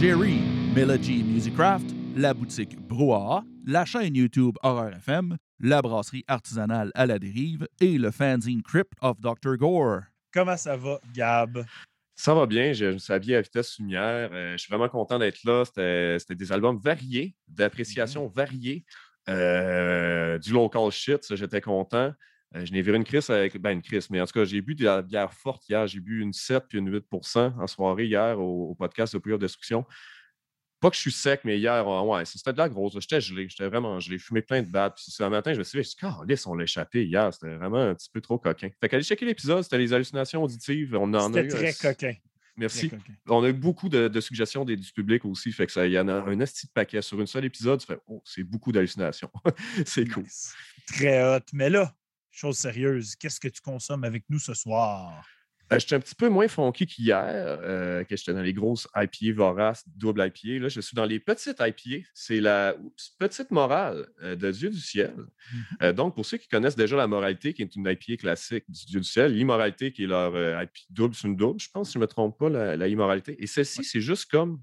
Jerry, Melody Musicraft, la boutique Brouhaha, la chaîne YouTube Horror FM, la brasserie artisanale à la dérive et le fanzine Crypt of Dr. Gore. Comment ça va, Gab? Ça va bien, je me suis habillé à vitesse lumière. Euh, je suis vraiment content d'être là. C'était des albums variés, d'appréciation variée, euh, du local shit, j'étais content. Euh, je n'ai vu une crise avec. Ben, une crise, mais en tout cas, j'ai bu de la bière forte hier. J'ai bu une 7 puis une 8% en soirée hier au, au podcast de Prière Destruction. Pas que je suis sec, mais hier, ouais, c'était de la grosse. J'étais gelé, j'étais vraiment gelé. Fumé plein de battes. Puis ce matin, je me suis dit, je on l'a échappé hier. C'était vraiment un petit peu trop coquin. Fait qu'allez checker l'épisode, c'était les hallucinations auditives. On en a C'était très coquin. Merci. Très coquin. On a eu beaucoup de, de suggestions des- du public aussi. Fait que ça, il y en a un esti de paquet. Sur une seule épisode, tu fais, oh, c'est beaucoup d'hallucinations. c'est cool. Très hot. Mais là, chose sérieuse, qu'est-ce que tu consommes avec nous ce soir? Euh, J'étais un petit peu moins funky qu'hier, euh, que j'étais dans les grosses IPA voraces, double IPA. Là, je suis dans les petites IPA. C'est la oups, petite morale euh, de Dieu du ciel. Mhm. Euh, donc, pour ceux qui connaissent déjà la moralité, qui est une IPA classique du Dieu du ciel, l'immoralité, qui est leur IPA double, c'est une double, je pense, si je ne me trompe pas, la, la immoralité. Et celle-ci, c'est juste comme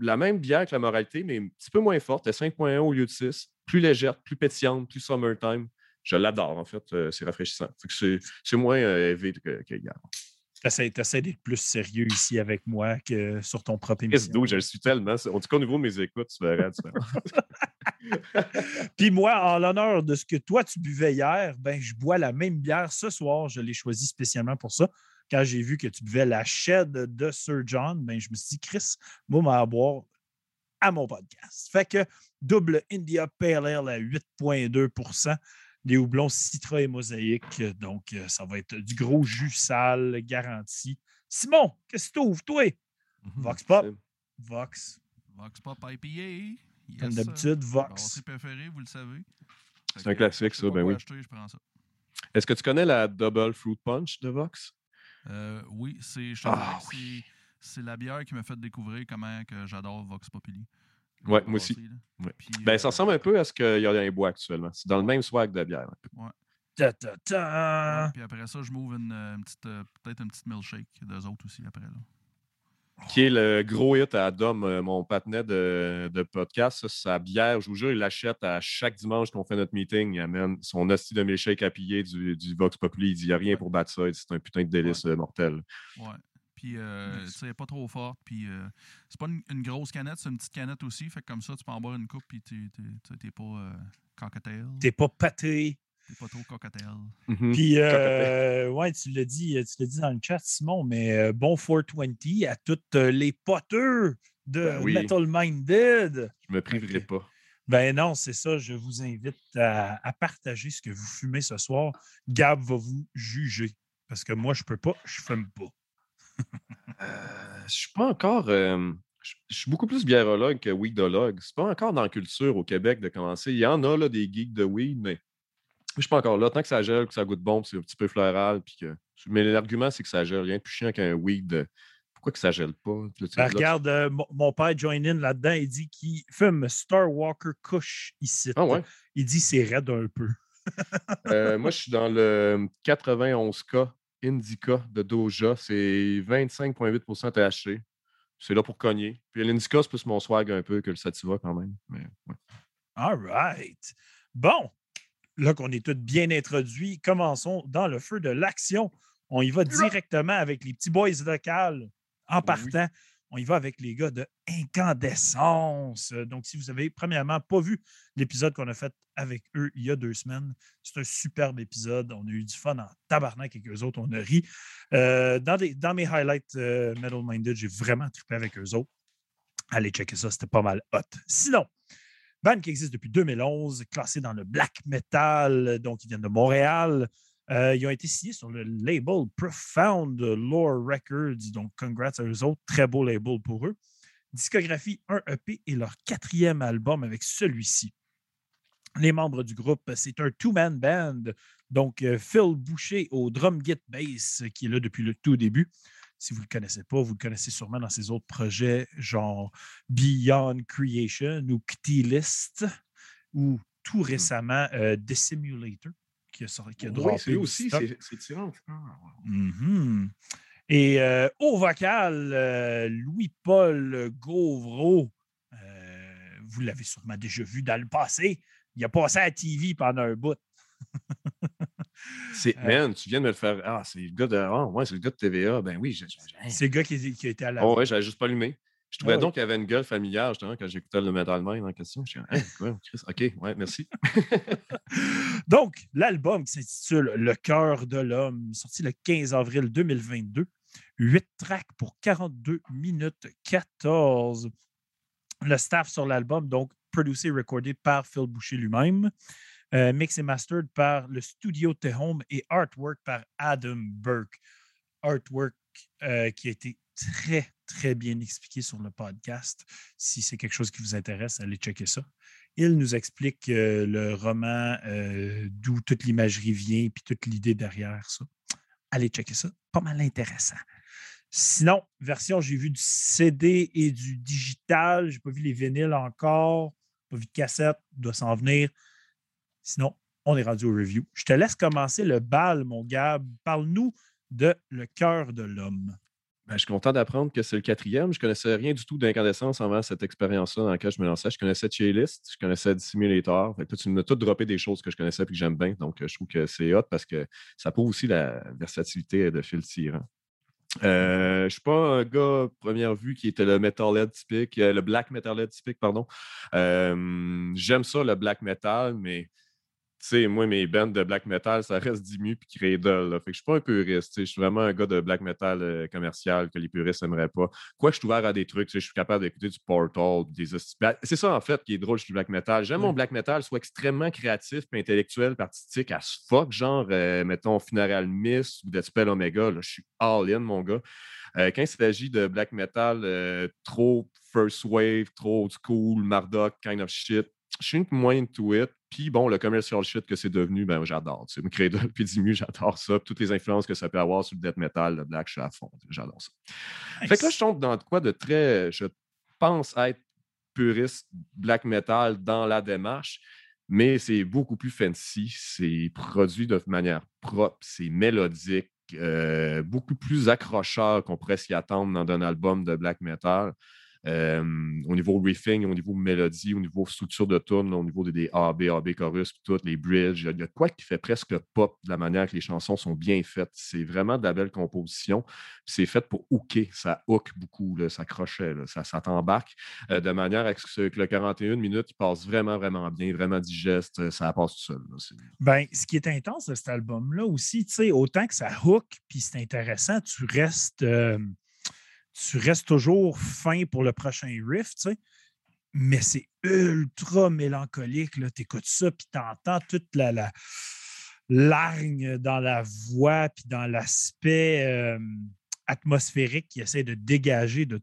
la même bière que la moralité, mais un petit peu moins forte, est 5.1 au lieu de 6, plus légère, plus pétillante, plus summertime. Je l'adore, en fait. euh, c'est rafraîchissant. C'est- moins euh, élevé que, que hier. Tu essaies d'être plus sérieux ici avec moi que sur ton propre émission. d'où je le suis tellement. En tout cas, au niveau de mes écoutes, tu verras. Puis moi, en l'honneur de ce que toi, tu buvais hier, ben, je bois la même bière ce soir. Je l'ai choisi spécialement pour ça. Quand j'ai vu que tu buvais la Shed de Sir John, ben, je me suis dit, Chris, moi, m'en à boire à mon podcast. Fait que double India Pale Ale à 8,2 des houblons citra et mosaïque. Donc, euh, ça va être du gros jus sale garanti. Simon, qu'est-ce que tu ouvres, toi? Vox Pop. Vox. Vox Pop IPA. Yes, Comme d'habitude, Vox. Brasserie préférée, vous le savez. C'est un que, classique, ça, ben oui. acheter, je prends ça. Est-ce que tu connais la Double Fruit Punch de Vox? Euh, oui, c'est Ah, c'est- c'est la bière qui m'a fait découvrir comment que j'adore Vox Populi. Ouais, moi aussi. Ouais. Puis, Ben, euh, ça ressemble un peu à ce qu'il y a dans les bois actuellement. C'est dans le même swag de bière. peu. Ta, ta, ta. ouais, puis après ça, je m'ouvre une, euh, une petite, euh, peut-être une petite milkshake d'eux autres aussi après. Là. Qui est le gros hit à Dom, mon patinet de, de podcast. Ça, sa bière, je vous jure, il l'achète à chaque dimanche qu'on fait notre meeting. Il amène son hostie de milkshake à piller du, du Vox Populi. Il dit il n'y a rien pour battre ça. Il dit, C'est un putain de délice mortel. Ouais. Puis, euh, Nice. pas trop forte. Puis, euh, c'est pas une, une grosse canette, c'est une petite canette aussi. Fait que comme ça, tu peux en boire une coupe, puis tu t'es pas euh, cocktail. T'es pas pâté. T'es pas trop cocktail. Mhm. Puis, euh, ouais, tu l'as dit, tu l'as dit dans le chat, Simon, mais euh, bon 420 à toutes euh, les poteux de Ben oui. Metal Minded. Je me priverai pas. Ben non, c'est ça. Je vous invite à, à partager ce que vous fumez ce soir. Gab va vous juger. Parce que moi, je peux pas, je fume pas. Euh, je suis pas encore. euh, je suis beaucoup plus biérologue que weedologue. C'est pas encore dans la culture au Québec de commencer. Il y en a là, des geeks de weed, mais je suis pas encore là. Tant que ça gèle, que ça goûte bon, c'est un petit peu floral. Puis que... Mais l'argument, c'est que ça gèle. Rien de plus chiant qu'un weed. de- Pourquoi que ça gèle pas? Ben, regarde, euh, mon, mon père join in là-dedans. Il dit qu'il fume Star Walker Kush ici. Ah ouais? Il dit c'est raide un peu. Euh, moi, je suis dans le 91K Indica de Doja. C'est 25,8% THC. C'est là pour cogner. Puis l'Indica, c'est plus mon swag un peu que le Sativa quand même. Mais, ouais. All right. Bon, là qu'on est tous bien introduits, commençons dans le feu de l'action. On y va directement avec les petits boys locales en Oui. On y va avec les gars de Incandescence. Donc, si vous avez premièrement pas vu l'épisode qu'on a fait avec eux il y a deux semaines, c'est un superbe épisode. On a eu du fun en tabarnak avec eux autres. On a ri. Euh, dans mes highlights euh, Metal Minded, j'ai vraiment trippé avec eux autres. Allez checker ça, c'était pas mal hot. Sinon, band qui existe depuis 2011, classé dans le black metal, donc ils viennent de Montréal. Euh, ils ont été signés sur le label Profound Lore Records, donc congrats à eux autres, très beau label pour eux. Discographie 1 EP et leur quatrième album avec celui-ci. Les membres du groupe, c'est un two-man band, donc euh, Phil Boucher au drum git bass, qui est là depuis le tout début. Si vous ne le connaissez pas, vous le connaissez sûrement dans ses autres projets, genre Beyond Creation ou Ctilist, ou tout récemment euh, The Simulator, qui a, sorti- qui a Oui, c'est aussi, c'est tirant. Ah, Mhm. Et euh, au vocal, euh, Louis-Paul Gauvreau, euh, vous l'avez sûrement déjà vu dans le passé. Il a passé à la TV pendant un bout. c'est, man, tu viens de me le faire. Ah, c'est le gars de. Ah, ouais, c'est le gars de TVA. Ben oui, c'est le gars qui, qui, été à la. Oh, ouais, j'avais juste pas allumé. Je trouvais ah donc qu'il y avait une gueule familiale, justement, quand j'écoutais le Metal Mind en question. Je suis? OK, ouais, merci. donc, l'album qui s'intitule Le cœur de l'homme, sorti le 15 avril 2022. 8 tracks pour 42 minutes 14. Le staff sur l'album, donc, producé et recordé par Phil Boucher lui-même. Euh, mix et mastered par le studio The Home et artwork par Adam Burke. Artwork euh, qui a été très, très bien expliqué sur le podcast. Si c'est quelque chose qui vous intéresse, allez checker ça. Il nous explique euh, le roman, euh, d'où toute l'imagerie vient, puis toute l'idée derrière ça. Allez checker ça. Pas mal intéressant. Sinon, version, j'ai vu du CD et du digital. Je n'ai pas vu les vinyles encore. Pas vu de cassette. Doit s'en venir. Sinon, on est rendu au review. Je te laisse commencer le bal, mon Gab. Parle-nous de Le cœur de l'homme. Ben, je suis content d'apprendre que c'est le quatrième. Je ne connaissais rien du tout d'incandescence avant cette expérience-là dans laquelle je me lançais. Je connaissais Cheylist, je connaissais Dissimulator. Fait tu m'as tout droppé des choses que je connaissais et que j'aime bien. Donc, je trouve que c'est hot parce que ça prouve aussi la versatilité de Phil Tyran. Euh, je ne suis pas un gars, première vue, qui était le metalhead typique, euh, le black metalhead typique, pardon. Euh, j'aime ça, le black metal, mais sais, moi, mes bands de black metal, ça reste Dimu puis Cradle. Là. Fait que je suis pas un puriste. Je suis vraiment un gars de black metal euh, commercial que les puristes n'aimeraient pas. Quoi, je suis ouvert à des trucs. Je suis capable d'écouter du Portal, des C'est ça, en fait, qui est drôle du black metal. J'aime mon black metal soit extrêmement créatif et intellectuel, artistique à ce fuck, genre, euh, mettons, Funeral Mist ou Death Spell Omega. Je suis all-in, mon gars. Euh, quand il s'agit de black metal trop first wave, trop old school, Marduk kind of shit, je suis moins into it. Puis bon, le commercial shit que c'est devenu, ben j'adore. Tu sais, Cradle puis Dimu, j'adore ça. toutes les influences que ça peut avoir sur le death metal, le black, je suis à fond. J'adore ça. Fait que là, je tombe dans quoi de très, je pense être puriste black metal dans la démarche, mais c'est beaucoup plus fancy. C'est produit de manière propre, c'est mélodique, euh, beaucoup plus accrocheur qu'on pourrait s'y attendre dans un album de black metal au niveau riffing, au niveau mélodie, au niveau structure de tune, au niveau des A, B, A, B chorus, tout, les bridges. Il y a quoi qui fait presque pop de la manière que les chansons sont bien faites. C'est vraiment de la belle composition. C'est fait pour hooker. Ça hook beaucoup, ça crochet, ça, t'embarque euh, de manière à ce que le 41 minutes passe vraiment, vraiment bien, vraiment digeste. Ça passe tout seul. ben, ce qui est intense de cet album-là aussi, autant que ça hook, puis c'est intéressant, tu restes tu restes toujours fin pour le prochain riff, tu sais. Mais c'est ultra mélancolique. Tu écoutes ça, puis tu entends toute la, la largne dans la voix, puis dans l'aspect atmosphérique qui essaie de dégager de,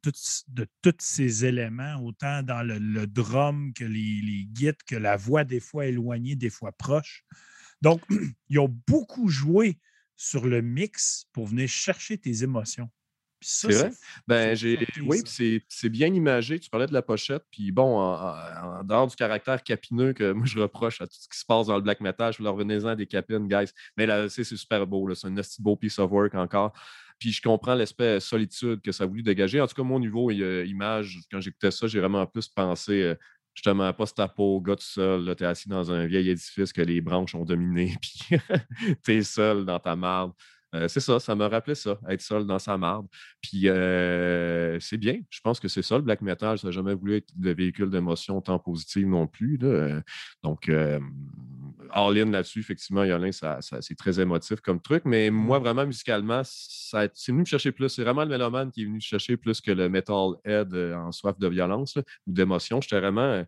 de tous ces éléments, autant dans le, drum que les, les guides, que la voix des fois éloignée, des fois proche. Donc, ils ont beaucoup joué sur le mix pour venir chercher tes émotions. C'est vrai? Ben, j'ai... Oui, c'est bien imagé. Tu parlais de la pochette. Puis bon, en, dehors du caractère capineux que moi je reproche à tout ce qui se passe dans le black metal, je leur revenez-en des capines, guys. Mais là, c'est super beau. C'est un beau piece of work encore. Puis je comprends l'aspect solitude que ça a voulu dégager. En tout cas, mon niveau image, quand j'écoutais ça, j'ai vraiment plus pensé euh, justement post-apo, gars tout seul. Tu es assis dans un vieil édifice que les branches ont dominé. Puis tu es seul dans ta marde. Euh, c'est ça, ça m'a rappelé ça, être seul dans sa marde. Puis euh, c'est bien, je pense que c'est ça le black metal, ça n'a jamais voulu être le véhicule d'émotion tant positive non plus. Donc, euh, all-in là-dessus, effectivement, Yolin, ça, c'est très émotif comme truc, mais moi, mmh. vraiment, musicalement, c'est venu me chercher plus. C'est vraiment le mélomane qui est venu chercher plus que le metal-head en soif de violence ou d'émotion. J'étais vraiment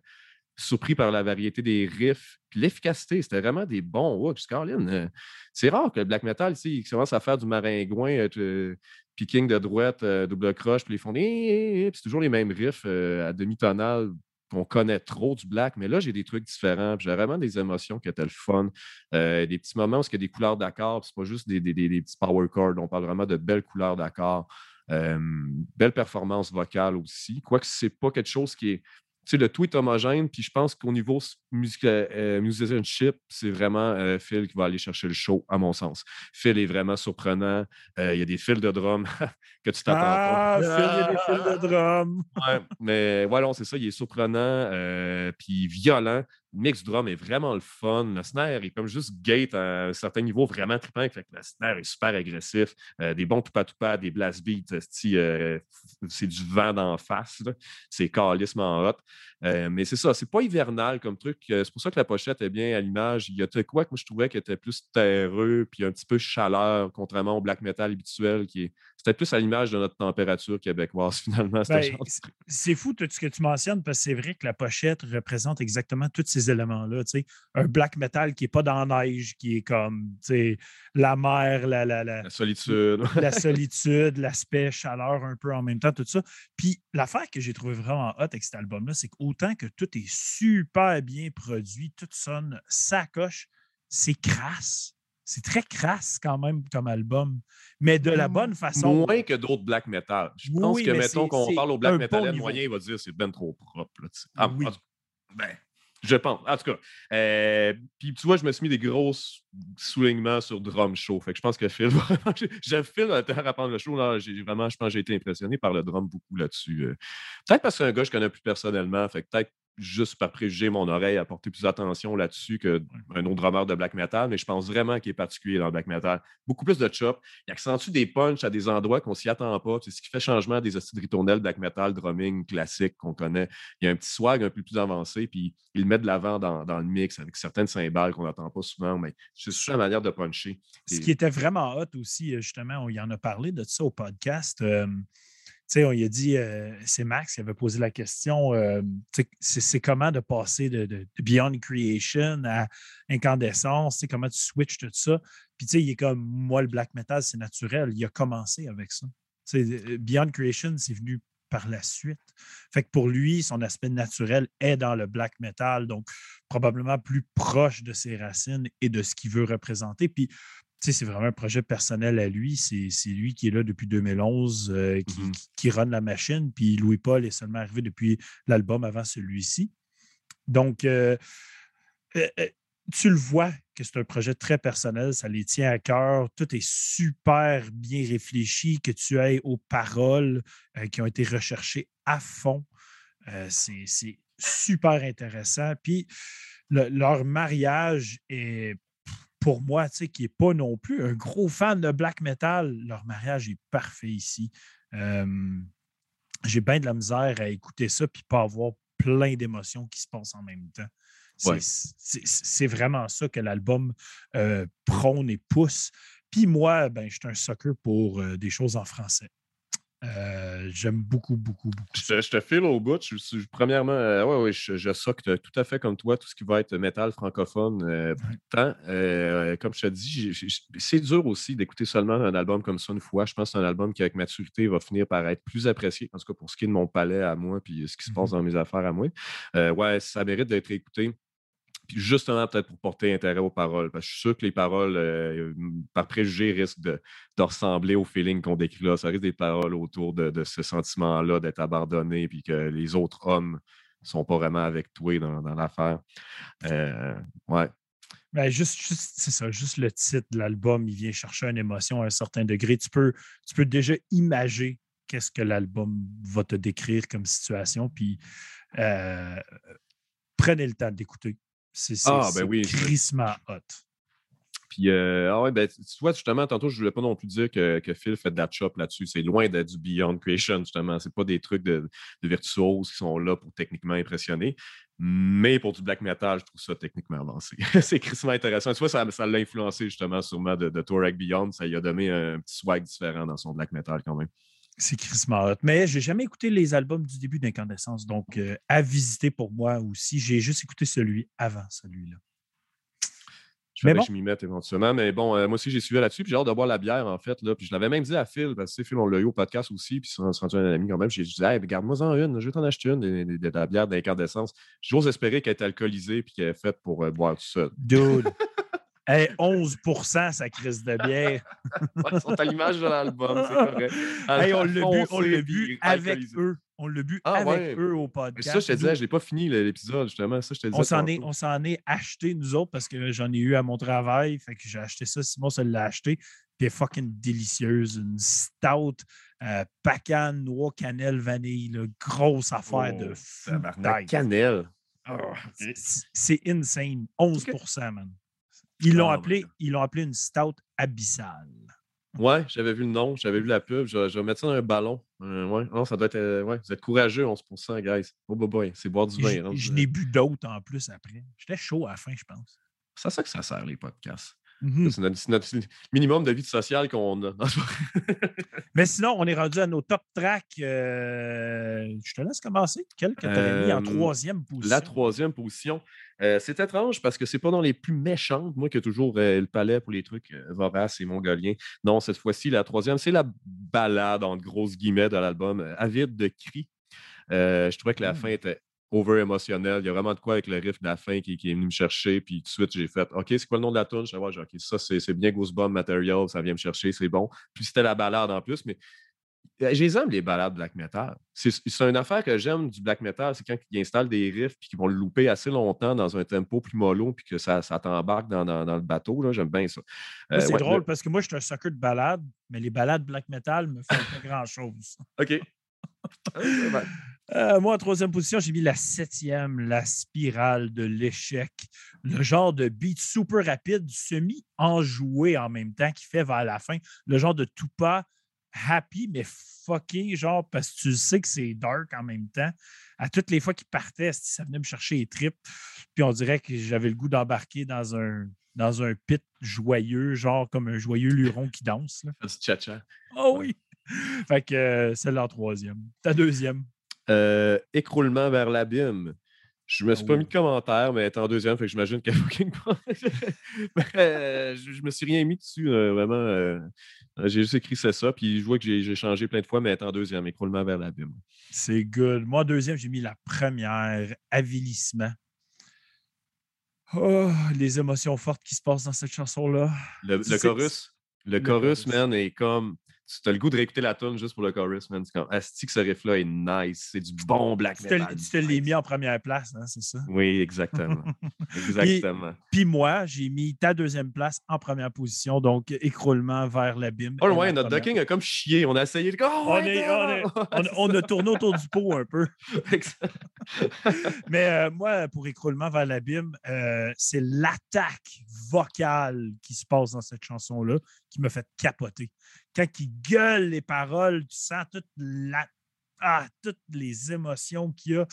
surpris par la variété des riffs, puis l'efficacité. C'était vraiment des bons hooks. Euh, c'est rare que le black metal, il commence à faire du maringouin, euh, picking de droite, euh, double croche, puis ils font c'est toujours les mêmes riffs à demi-tonal qu'on connaît trop du black, mais là, j'ai des trucs différents. J'ai vraiment des émotions qui étaient le fun. des petits moments où il y a des couleurs d'accords, c'est pas juste des, des, petits power chords. On parle vraiment de belles couleurs d'accords. belle performance vocale aussi. Quoique c'est pas quelque chose qui est sais, le tout est homogène, puis je pense qu'au niveau music, euh, musicianship, c'est vraiment euh, Phil qui va aller chercher le show, à mon sens. Phil est vraiment surprenant. Euh, il y a des fils de drum que tu t'attends ah, Phil, il y a des fils de drum. ouais, mais voilà, c'est ça, il est surprenant, puis violent. Le mix drum est vraiment le fun. Le snare est comme juste gate à un certain niveau, vraiment trippant. Fait que le snare est super agressif. des bons tupa-tupa, des blast beats, c'est du vent d'en face. C'est calisme en hot. Euh, mais c'est ça, c'est pas hivernal comme truc. Euh, c'est pour ça que la pochette est bien à l'image. Il y a quoi que moi je trouvais qui était plus terreux, puis un petit peu chaleur, contrairement au black metal habituel, qui est c'était plus à l'image de notre température québécoise, finalement. Ben, c'est fou tout ce que tu mentionnes, parce que c'est vrai que la pochette représente exactement tous ces éléments-là. Un black metal qui n'est pas dans la neige, qui est comme la mer, la, la, la, solitude. la solitude, l'aspect chaleur un peu en même temps, tout ça. Puis l'affaire que j'ai trouvé vraiment hot avec cet album-là, c'est qu'autant que tout est super bien produit, tout sonne sacoche, c'est crasse c'est très crasse quand même comme album, mais de la bonne façon. Moins que d'autres black metal. Je pense que, mettons qu'on parle au black metal moyen, il va dire c'est ben trop propre. ah, oui. ben, je pense. En tout cas. Euh, puis tu vois, je me suis mis des gros soulignements sur drum show. Fait que je pense que Phil, vraiment, j'ai Phil à apprendre le show. Là, vraiment, je pense que j'ai été impressionné par le drum beaucoup là-dessus. Euh. Peut-être parce que c'est un gars que je connais plus personnellement. Fait que peut-être juste par préjugé mon oreille à porter plus attention là-dessus qu'un autre drummer de black metal, mais je pense vraiment qu'il est particulier dans le black metal. Beaucoup plus de chop. Il accentue des punches à des endroits qu'on s'y attend pas. C'est ce qui fait changement des hosties de black metal, drumming classique qu'on connaît. Il y a un petit swag un peu plus avancé, puis il le met de l'avant dans, le mix avec certaines cymbales qu'on n'entend pas souvent, mais c'est juste la manière de puncher. Ce qui était vraiment hot aussi, justement, on y en a parlé de ça au podcast. Euh, sais, on y a dit, euh, c'est Max qui avait posé la question, euh, c'est comment de passer de, Beyond Creation à Incandescence, comment tu switches tout ça. Puis, tu sais, il est comme, moi, le black metal, c'est naturel. Il a commencé avec ça. Euh, Beyond Creation, c'est venu par la suite. Fait que pour lui, son aspect naturel est dans le black metal, donc probablement plus proche de ses racines et de ce qu'il veut représenter. Puis c'est vraiment un projet personnel à lui. C'est lui qui est là depuis 2011, euh, mmh qui, run la machine. Puis Louis-Paul est seulement arrivé depuis l'album avant celui-ci. Donc, euh, euh, tu le vois que c'est un projet très personnel, ça les tient à cœur. Tout est super bien réfléchi, que tu ailles aux paroles qui ont été recherchées à fond. c'est super intéressant. Puis, leur mariage est pour moi, tu sais, qui n'est pas non plus un gros fan de black metal, leur mariage est parfait ici. J'ai bien de la misère à écouter ça puis pas avoir plein d'émotions qui se passent en même temps. C'est vraiment ça que l'album euh, prône et pousse. Puis moi, ben, je suis un sucker pour euh, des choses en français. Euh, j'aime beaucoup, beaucoup, beaucoup. Je te, file au bout. Je, premièrement, euh, ouais, ouais, je, je tout à fait comme toi, tout ce qui va être métal francophone. Euh, euh comme je te dis, c'est dur aussi d'écouter seulement un album comme ça une fois. Je pense que c'est un album qui, avec maturité, va finir par être plus apprécié, en tout cas pour ce qui est de mon palais à moi, puis ce qui se passe mmh dans mes affaires à moi. ouais, ça mérite d'être écouté. Justement, peut-être pour porter intérêt aux paroles, parce que je suis sûr que les paroles, euh, par préjugé, risquent de, ressembler au feeling qu'on décrit là. Ça risque des paroles autour de, ce sentiment-là d'être abandonné, puis que les autres hommes ne sont pas vraiment avec toi dans, l'affaire. Euh, ouais. Ben juste, c'est ça, juste le titre de l'album, il vient chercher une émotion à un certain degré. Tu peux, tu peux déjà imaginer qu'est-ce que l'album va te décrire comme situation, puis euh, prenez le temps d'écouter. C'est ah, ben oui. hot. Puis, euh, ah ouais, ben, tu vois, justement, tantôt, je ne voulais pas non plus dire que, que Phil fait de la chop là-dessus. C'est loin d'être du Beyond Creation, justement. C'est pas des trucs de, de, virtuoses qui sont là pour techniquement impressionner. Mais pour du black metal, je trouve ça techniquement avancé. c'est crissement intéressant. Tu vois, ça, ça l'a influencé justement sûrement de, de Torag Beyond. Ça lui a donné un petit swag différent dans son black metal quand même. C'est Chris Hot. Mais j'ai jamais écouté les albums du début d'Incandescence. Donc, euh, à visiter pour moi aussi. J'ai juste écouté celui avant celui-là. Je vais bon. je m'y mette éventuellement. Mais bon, euh, moi aussi, j'ai suivi là-dessus. Puis j'ai hâte de boire la bière, en fait. Là. Puis je l'avais même dit à Phil, parce que Phil, on l'a eu au podcast aussi. Puis on s'est rendu un ami quand même. J'ai dit, hey, garde-moi-en une. Je vais t'en acheter une de, la bière d'incandescence. J'ose espérer qu'elle est alcoolisée puis qu'elle est faite pour euh, boire tout seul. Dude. Hey, 11 sa crise de bière. Ouais, ils sont à l'image de l'album, c'est correct. Hey, on l'a bu, on l'a bu avec eux. On l'a bu Ah, avec ouais. eux au Mais podcast. ça, je te disais, je l'ai pas fini l'épisode, justement. Ça, je te disais. on s'en est, on s'en est acheté, nous autres, parce que j'en ai eu à mon travail. Fait que j'ai acheté ça. Simon se l'a acheté. Puis elle est fucking délicieuse. Une stout, euh, pacane, noix, cannelle, vanille. là. Grosse affaire Oh, de fou. Tabarnak, tête. Cannelle. Ah, c'est- C'est insane. 11% man. Ils l'ont my appelé, ils appelé une stout abyssale. Ouais, j'avais vu le nom, j'avais vu la pub. Je, vais- je vais mettre ça dans un ballon. Euh, ouais, non, ça doit être. euh, ouais, vous êtes courageux, 11 guys. Oh, boy, boy, c'est boire du vin. Je, rendu je n'ai bu d'autres en plus après. J'étais chaud à la fin, je pense. C'est à ça que ça sert, les podcasts. Mhm. C'est notre, minimum de vie sociale qu'on a. Mais sinon, on est rendu à nos top tracks. euh, je te laisse commencer. Quel que tu mis en troisième position? La troisième position. Euh, c'est étrange parce que c'est pas dans les plus méchantes. Moi qui ai toujours euh, le palais pour les trucs euh, voraces et mongoliens. Non, cette fois-ci, la troisième, c'est la balade, entre grosses guillemets, de l'album Avide de cris. Je trouvais que la fin était over émotionnelle. Il y a vraiment de quoi avec le riff de la fin qui, qui est venu me chercher. Puis tout de suite, j'ai fait OK, c'est quoi le nom de la tune? Je j'ai, OK, ça, c'est, bien Goosebump Material, ça vient me chercher, c'est bon. Puis c'était la balade en plus, mais je les aime, les balades black metal. C'est, une affaire que j'aime du black metal, c'est quand ils installent des riffs puis qu'ils vont le louper assez longtemps dans un tempo plus mollo puis que ça, ça t'embarque dans, dans- dans le bateau. J'aime bien ça. Euh, c'est ouais, drôle le- parce que moi, je suis un sucker de balade, mais les balades black metal me font pas grand-chose. OK. Ah. Euh, moi, en troisième position, j'ai mis la septième, la spirale de l'échec. Le genre de beat super rapide, semi-enjoué en même temps, qui fait vers la fin. Le genre de tout pas happy, mais fucké, genre, parce que tu sais que c'est dark en même temps. À toutes les fois qu'il partait, ça venait me chercher les tripes? Puis on dirait que j'avais le goût d'embarquer dans un, dans un pit joyeux, genre comme un joyeux luron qui danse. là. Tcha-tcha. Oh oui! Fait que euh, celle-là en troisième. Ta deuxième? Euh, écroulement vers l'abîme. Je me suis pas Oh. mis de commentaire, mais elle est en deuxième, fait que j'imagine qu'elle fucking pas. Mais, euh, je, je me suis rien mis dessus, euh, vraiment. euh, j'ai juste écrit c'est ça, puis je vois que j'ai changé plein de fois, mais elle est en deuxième, écroulement vers l'abîme. C'est good. Moi, deuxième, j'ai mis la première, avilissement. Oh, les émotions fortes qui se passent dans cette chanson-là. Le, chorus, le, le chorus, chorus. man, est comme. Tu as le goût de réécouter la tune juste pour le chorus, man. C'est comme, Asti que ce riff-là est nice. C'est du bon black metal. tu te l'as mis en première place, hein, c'est ça? Oui, exactement. exactement. Puis moi, j'ai mis ta deuxième place en première position, donc écroulement vers l'abîme. Oh ouais, notre docking a comme chié. On a essayé de. Oh, On, est- on, est- on- Ouais, on a tourné autour du pot un peu. Mais euh, moi, pour écroulement vers l'abîme, euh, c'est l'attaque vocale qui se passe dans cette chanson-là qui me fait capoter. Quand il gueule les paroles, tu sens toute la, ah, toutes les émotions qu'il y a.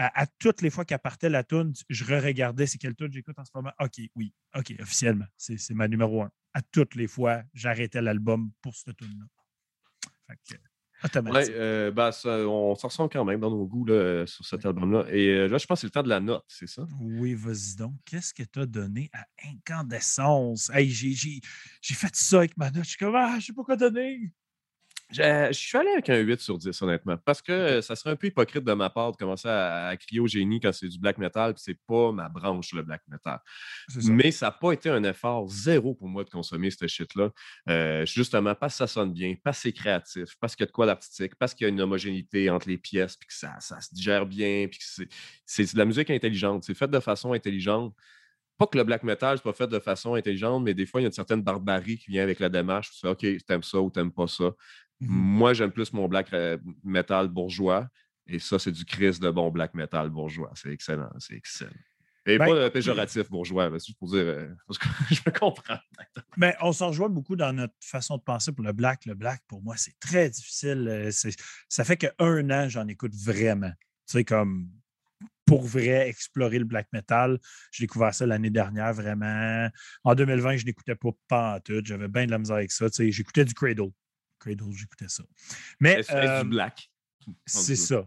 À, toutes les fois qu'elle partait la tune, je re-regardais c'est quelle tune j'écoute en ce moment. OK, oui, OK, officiellement, c'est c'est ma numéro un. À toutes les fois, j'arrêtais l'album pour cette tune-là. Que, Ouais, euh, ben, ça, on s'en ressemble quand même dans nos goûts là, sur cet album-là. Et euh, là, je pense que c'est le temps de la note, c'est ça? Oui, vas-y donc. Qu'est-ce que tu as donné à Incandescence? Hey, j'ai fait ça avec ma note. Je suis comme, ah, je sais pas quoi donner. Je je suis allé avec un 8 sur 10, honnêtement, parce que euh, ça serait un peu hypocrite de ma part de commencer à, à crier au génie quand c'est du black metal, puis c'est pas ma branche, le black metal. Ça. Mais ça n'a pas été un effort zéro pour moi de consommer ce shit-là. Euh, justement, parce que ça sonne bien, parce que c'est créatif, parce qu'il y a de quoi d'artistique, parce qu'il y a une homogénéité entre les pièces, puis que ça, ça se digère bien, puis que c'est- de la musique intelligente. C'est fait de façon intelligente. Pas que le black metal, c'est pas fait de façon intelligente, mais des fois, il y a une certaine barbarie qui vient avec la démarche. Tu fais, OK, t'aimes ça ou t'aimes pas ça. Mhm. Moi, j'aime plus mon black euh, metal bourgeois. Et ça, c'est du Chris de bon black metal bourgeois. C'est excellent. C'est excellent. Et Ben, pas euh, péjoratif bourgeois, c'est juste pour dire. euh, je me comprends. Mais on s'en rejoint beaucoup dans notre façon de penser pour le black. Le black, pour moi, c'est très difficile. Euh, Ça fait qu'un an, j'en écoute vraiment. Tu sais, comme pour vrai, explorer le black metal. J'ai découvert ça l'année dernière, vraiment. En 2020, je n'écoutais pas pas en tout. J'avais bien de la misère avec ça. Tu sais, j'écoutais du Cradle. Cradle, j'écoutais ça. Mais euh, du black? C'est ça.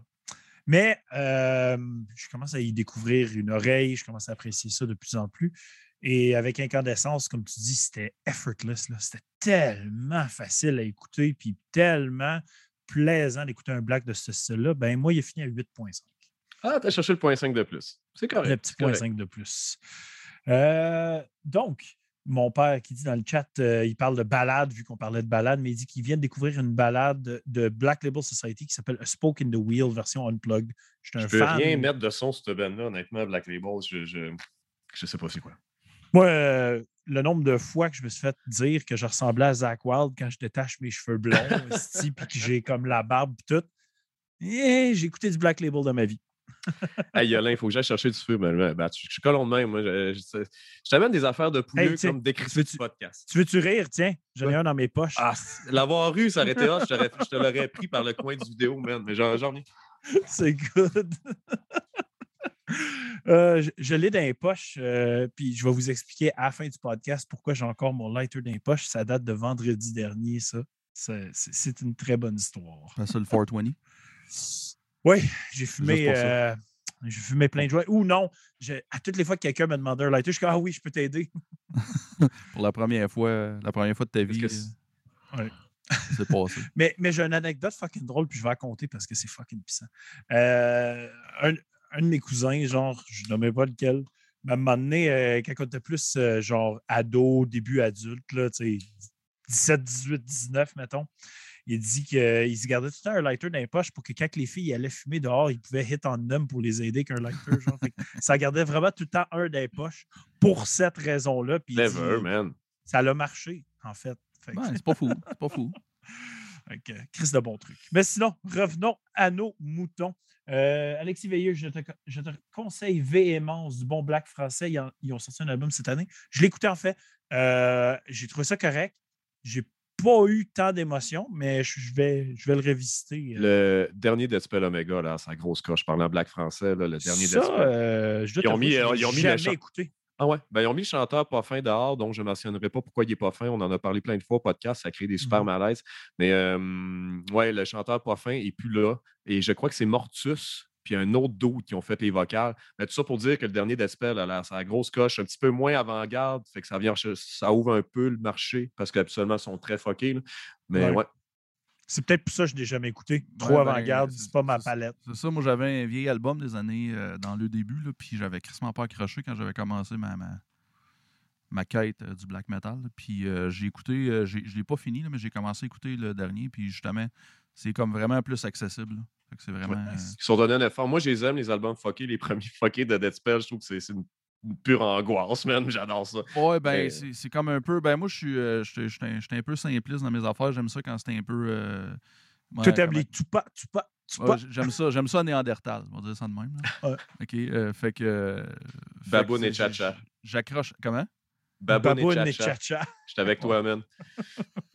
Mais euh, je commence à y découvrir une oreille, je commence à apprécier ça de plus en plus. Et avec Incandescence, comme tu dis, c'était effortless. là. C'était tellement facile à écouter, puis tellement plaisant d'écouter un black de ce style-là. Ben moi, il a fini à 8.5. Ah, t'as cherché le point 5 de plus. C'est correct. Le petit point correct. 5 de plus. Euh, donc, mon père qui dit dans le chat, euh, il parle de balade, vu qu'on parlait de balade, mais il dit qu'il vient de découvrir une balade de Black Label Society qui s'appelle A Spoke in the Wheel, version unplugged. Je ne peux rien mettre de son sur cette band-là, honnêtement, Black Label. Je, je, je sais pas c'est quoi. Moi, euh, le nombre de fois que je me suis fait dire que je ressemblais à Zach Wild quand je détache mes cheveux blonds, puis que j'ai comme la barbe et tout, eh, j'ai écouté du Black Label de ma vie. hey Yolin, il faut que j'aille chercher du feu. Ben, ben, je suis colon de même. Moi, je, je, t'amène des affaires de poulet comme décrit du podcast. Tu veux-tu rire? Tiens, j'en ai un dans mes poches. Ah, l'avoir eu, ça aurait été hot. Je te l'aurais pris par le coin du vidéo, man. Mais j'en ai. C'est good. Euh, je, l'ai dans les poches, euh, puis je vais vous expliquer à la fin du podcast pourquoi j'ai encore mon lighter dans les poches. Ça date de vendredi dernier, ça. C'est une très bonne histoire. C'est le 420? Oui, j'ai fumé, euh, j'ai fumé plein de joints. Ou non, à toutes les fois que quelqu'un me demandait un lighter, je dis Ah oui, je peux t'aider. Pour la première fois, la première fois de ta vie. C'est passé. mais mais j'ai une anecdote fucking drôle, puis je vais raconter parce que c'est fucking puissant. un, un de mes cousins, genre, je ne nommais pas lequel, m'a donné, euh, quand on était plus euh, genre ado, début adulte, là, 17, 18, 19, mettons, il dit qu'il se gardait tout le temps un lighter dans les poches pour que quand les filles allaient fumer dehors, ils pouvaient hit en homme pour les aider qu'un lighter. Genre. ça gardait vraiment tout le temps un dans les poches pour cette raison-là. Never, man. Ça l'a marché, en fait. c'est pas fou. C'est pas fou. Chris de bon truc. Mais sinon, revenons à nos moutons. Euh, Alexis Veilleux, je te, conseille véhémence du bon black français. Ils, ont sorti un album cette année. Je l'ai écouté en fait. Euh, j'ai trouvé ça correct. J'ai pas eu tant d'émotions, mais je vais, je vais le revisiter. Euh. Le dernier Deathspell Omega, là, sa grosse coche, en black français, le dernier ça, je ils ont mis, ils ont mis jamais écouté. Ah ouais, ben, ils ont mis le chanteur pas fin dehors, donc je ne mentionnerai pas pourquoi il n'est pas fin. On en a parlé plein de fois au podcast, ça crée des super mmh malaises. Mais ouais, le chanteur pas fin n'est plus là. Et je crois que c'est Mortus, puis un autre d'autres qui ont fait les vocales. Mais tout ça pour dire que le dernier Despel a sa grosse coche, un petit peu moins avant-garde, fait que ça vient, ça ouvre un peu le marché parce qu'habituellement, ils sont très fuckés. Mais ouais. C'est peut-être pour ça que je ne l'ai jamais écouté. Trop ben, avant-garde, c'est pas ma palette. C'est ça, moi j'avais un vieil album des années euh, dans le début, là, puis j'avais quasiment pas accroché quand j'avais commencé ma, ma, quête euh, du black metal. Puis euh, j'ai écouté, je l'ai pas fini, mais j'ai commencé à écouter le dernier, puis justement, c'est comme vraiment plus accessible. C'est vraiment. Ils sont donnés un effort. Moi, je les aime, les albums fuckés, les premiers fuckés de Dead Spell. Je trouve que c'est une pure angoisse, man. J'adore ça. Ouais, ben, c'est comme un peu. Ben, moi, je suis euh, un peu simpliste dans mes affaires. J'aime ça quand c'est un peu. Euh, ouais, tu les tu pas, tu pas. j'aime ça, j'aime ça Néandertal, on va dire ça de même. Ouais. OK. Euh, fait que. Baboun et Chacha. J'accroche. Comment? Baboun, et Chacha. J'étais avec toi, man.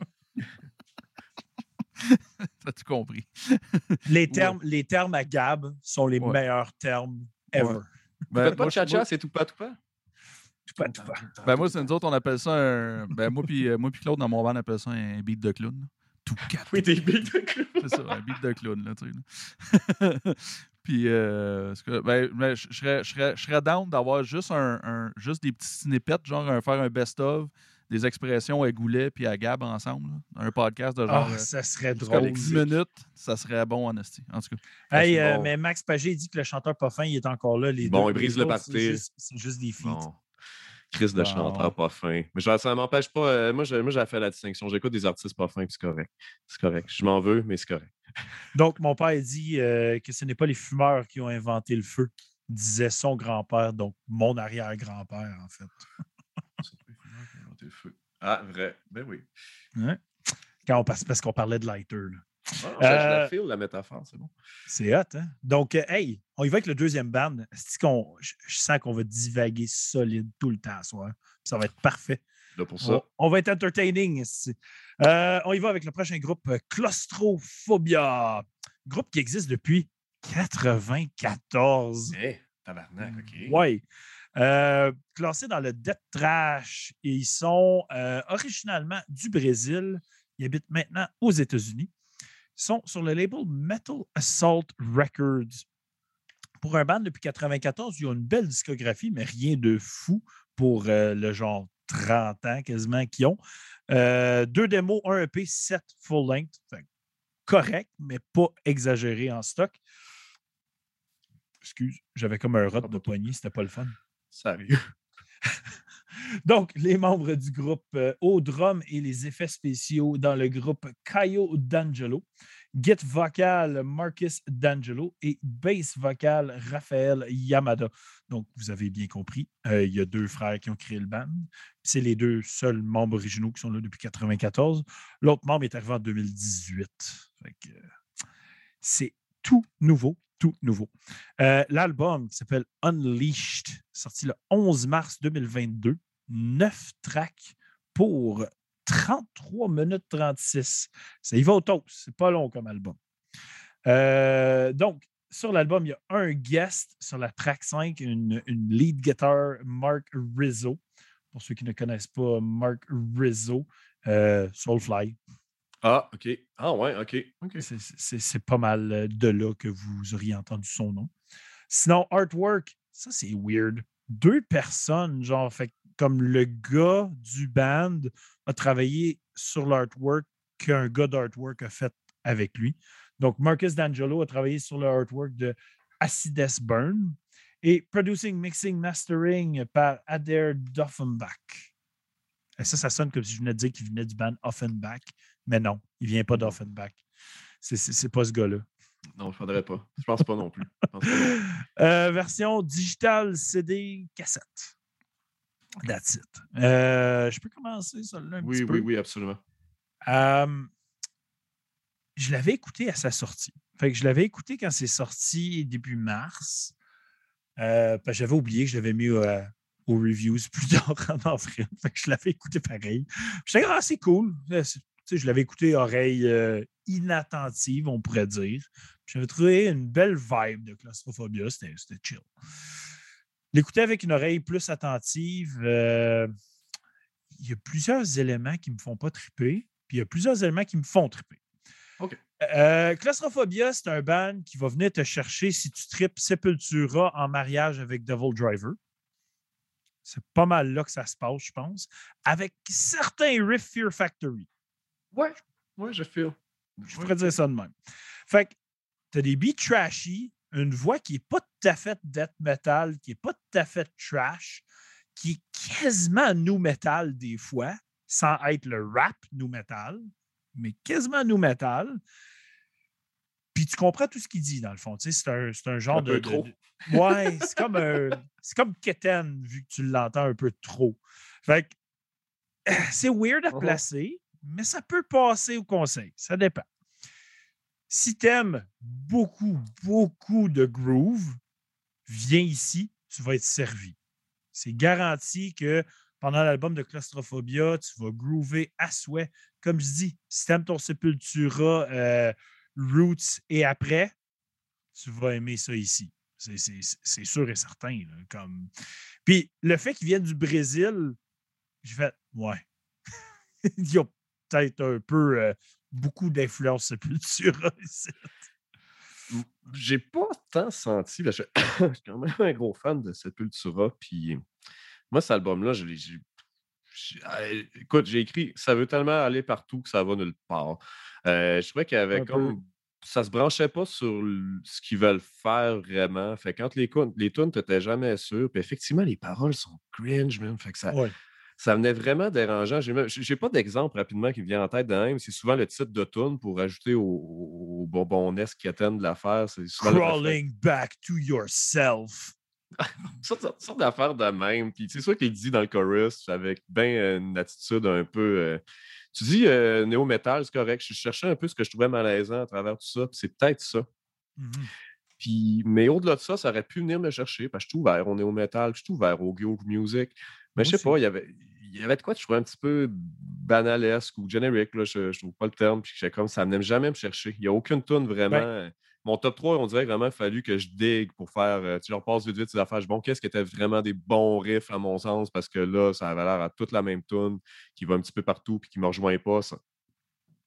T'as tout compris? les, termes, les termes à Gab sont les meilleurs termes ever. Ben, pas de cha-cha, c'est tout pas, tout pas? Tout pas, tout pas. Ben, moi, c'est nous autres, on appelle ça un. Ben, moi, puis euh, moi puis Claude, dans mon van, on appelle ça un beat de clown. Tout quatre. Oui, des beats de clown. c'est ça, un beat de clown, là, tu sais. puis, euh, ben, ben, je serais, je serais down d'avoir juste, un, un, juste des petits snippets, genre un, faire un best-of des expressions à Goulet puis à Gab ensemble. Un podcast de genre. Oh, ça serait drôle. 10 minutes, ça serait bon, en esti. En tout cas. Hey, euh, Mais Max Pagé dit que le chanteur pas fin, il est encore là. Les bon, il brise le parti. C'est juste, des feats. Bon. Chris de chanteur pas fin. Mais ça ne m'empêche pas. Euh, moi, j'ai fait la distinction. J'écoute des artistes pas fins, puis c'est correct. C'est correct. Je m'en veux, mais c'est correct. Donc, mon père dit euh, que ce n'est pas les fumeurs qui ont inventé le feu, disait son grand-père, donc mon arrière-grand-père, en fait. Ah, vrai. Ben oui. Quand on passe, parce qu'on parlait de lighter. Là. Ah, je la euh, file, la métaphore, c'est bon. C'est hot, hein? Donc, euh, hey, on y va avec le deuxième band. qu'on, je, sens qu'on va divaguer solide tout le temps soir. Ça va être parfait. Là pour ça. On, va être entertaining. Euh, on y va avec le prochain groupe, Claustrophobia. Groupe qui existe depuis 94. Eh, tabarnak, OK. Ouais. Euh, classés dans le Death Trash. Et ils sont euh, originalement du Brésil. Ils habitent maintenant aux États-Unis. Ils sont sur le label Metal Assault Records. Pour un band depuis 1994, ils ont une belle discographie, mais rien de fou pour euh, le genre 30 ans quasiment qu'ils ont. deux démos, un EP, sept full length. correct, mais pas exagéré en stock. Excuse, j'avais comme un rot de poignée, c'était pas le fun. Sérieux? Donc, les membres du groupe euh, au drum et les effets spéciaux dans le groupe Caio D'Angelo, Git vocal Marcus D'Angelo et bass vocal Raphaël Yamada. Donc, vous avez bien compris, euh, il y a deux frères qui ont créé le band. C'est les deux seuls membres originaux qui sont là depuis 1994. L'autre membre est arrivé en 2018. C'est tout nouveau, tout nouveau. Euh, l'album s'appelle Unleashed, sorti le 11 mars 2022. Neuf tracks pour 33 minutes 36. Ça y va au. C'est pas long comme album. Euh, donc, sur l'album, il y a un guest sur la track 5, une, lead guitar, Mark Rizzo. Pour ceux qui ne connaissent pas Mark Rizzo, euh, Soulfly. Ah, OK. Ah, ouais, OK. C'est pas mal euh, de là que vous auriez entendu son nom. Sinon, Artwork, ça, c'est weird. Deux personnes, genre, fait comme le gars du band a travaillé sur l'artwork qu'un gars d'artwork a fait avec lui. Donc, Marcus D'Angelo a travaillé sur le artwork de Acides Burn et Producing, Mixing, Mastering par Adair Doffenbach. Et ça, ça sonne comme si je venais de dire qu'il venait du band Offenbach, mais non, il ne vient pas d'Offenbach. C'est pas ce gars-là. Non, je ne faudrait pas. Je pense pas non plus. Euh, version digitale CD cassette. That's it. Euh, je peux commencer ça là un oui, petit oui, peu? Oui, oui, absolument. je l'avais écouté à sa sortie. Fait que je l'avais écouté quand c'est sorti début mars. Euh, j'avais oublié que je l'avais mis euh, aux reviews plus tard en avril. Fait que je l'avais écouté pareil. J'étais ah, c'est cool. Je l'avais écouté oreille inattentive, on pourrait dire. J'avais trouvé une belle vibe de claustrophobia. C'était chill. L'écouter avec une oreille plus attentive, euh, il y a plusieurs éléments qui ne me font pas triper, puis il y a plusieurs éléments qui me font triper. OK. Euh, Claustrophobia, c'est un band qui va venir te chercher si tu tripes Sepultura en mariage avec Devil Driver. C'est pas mal là que ça se passe, je pense. Avec certains riff Fear Factory. Ouais, ouais, je feel. Je pourrais dire ça de même. Fait que tu as des beats trashy, une voix qui n'est pas tout à fait death metal, qui n'est pas tout à fait trash, qui est quasiment new metal des fois, sans être le rap new metal, mais quasiment new metal. Puis tu comprends tout ce qu'il dit, dans le fond. c'est un, un, genre de, Ouais, c'est comme, c'est comme Keten, vu que tu l'entends un peu trop. Fait que c'est weird à uh-huh. placer, mais ça peut passer au conseil. Ça dépend. Si tu aimes beaucoup, beaucoup de groove, viens ici, tu vas être servi. C'est garanti que pendant l'album de Claustrophobia, tu vas groover à souhait. Comme je dis, si tu aimes ton Sepultura, euh, Roots et après, tu vas aimer ça ici. C'est sûr et certain. comme... Puis le fait qu'ils viennent du Brésil, j'ai fait, ouais. Ils ont peut-être un peu euh, beaucoup d'influence Sepultura ici. J'ai pas tant senti. je, suis quand même un gros fan de Sepultura. Puis moi, cet album-là, je l'ai. Écoute, j'ai écrit Ça veut tellement aller partout que ça va nulle part. Euh, je trouvais qu'il y avait comme. Ça se branchait pas sur ce qu'ils veulent faire vraiment. Fait quand les, les tunes, t'étais jamais sûr. Puis effectivement, les paroles sont cringe, même. Fait que ça, ça venait vraiment dérangeant. Je n'ai pas d'exemple rapidement qui me vient en tête de même. C'est souvent le titre de tune pour ajouter au, au bonbonnesque qui attendent l'affaire. Crawling back to yourself. sorte, sorte d'affaire de même. Puis c'est sûr qu'il dit dans le chorus avec bien une attitude un peu. Euh, tu dis euh, néo-metal, c'est correct. Je cherchais un peu ce que je trouvais malaisant à travers tout ça. c'est peut-être ça. Mmh puis, mais au-delà de ça, ça aurait pu venir me chercher parce que je suis ouvert au néo-metal, je suis ouvert au groove music. Mais je sais pas, il y avait, il y avait de quoi je trouvais un petit peu banalesque ou generic, là, je, ne trouve pas le terme, puis comme ça ne jamais me chercher. Il n'y a aucune tune vraiment. Mon top 3, on dirait vraiment fallu que je digue pour faire. Euh, tu leur passes vite vite ces affaires. Bon, qu'est-ce qui était vraiment des bons riffs à mon sens? Parce que là, ça avait l'air à toute la même tune qui va un petit peu partout puis qui ne me rejoint pas.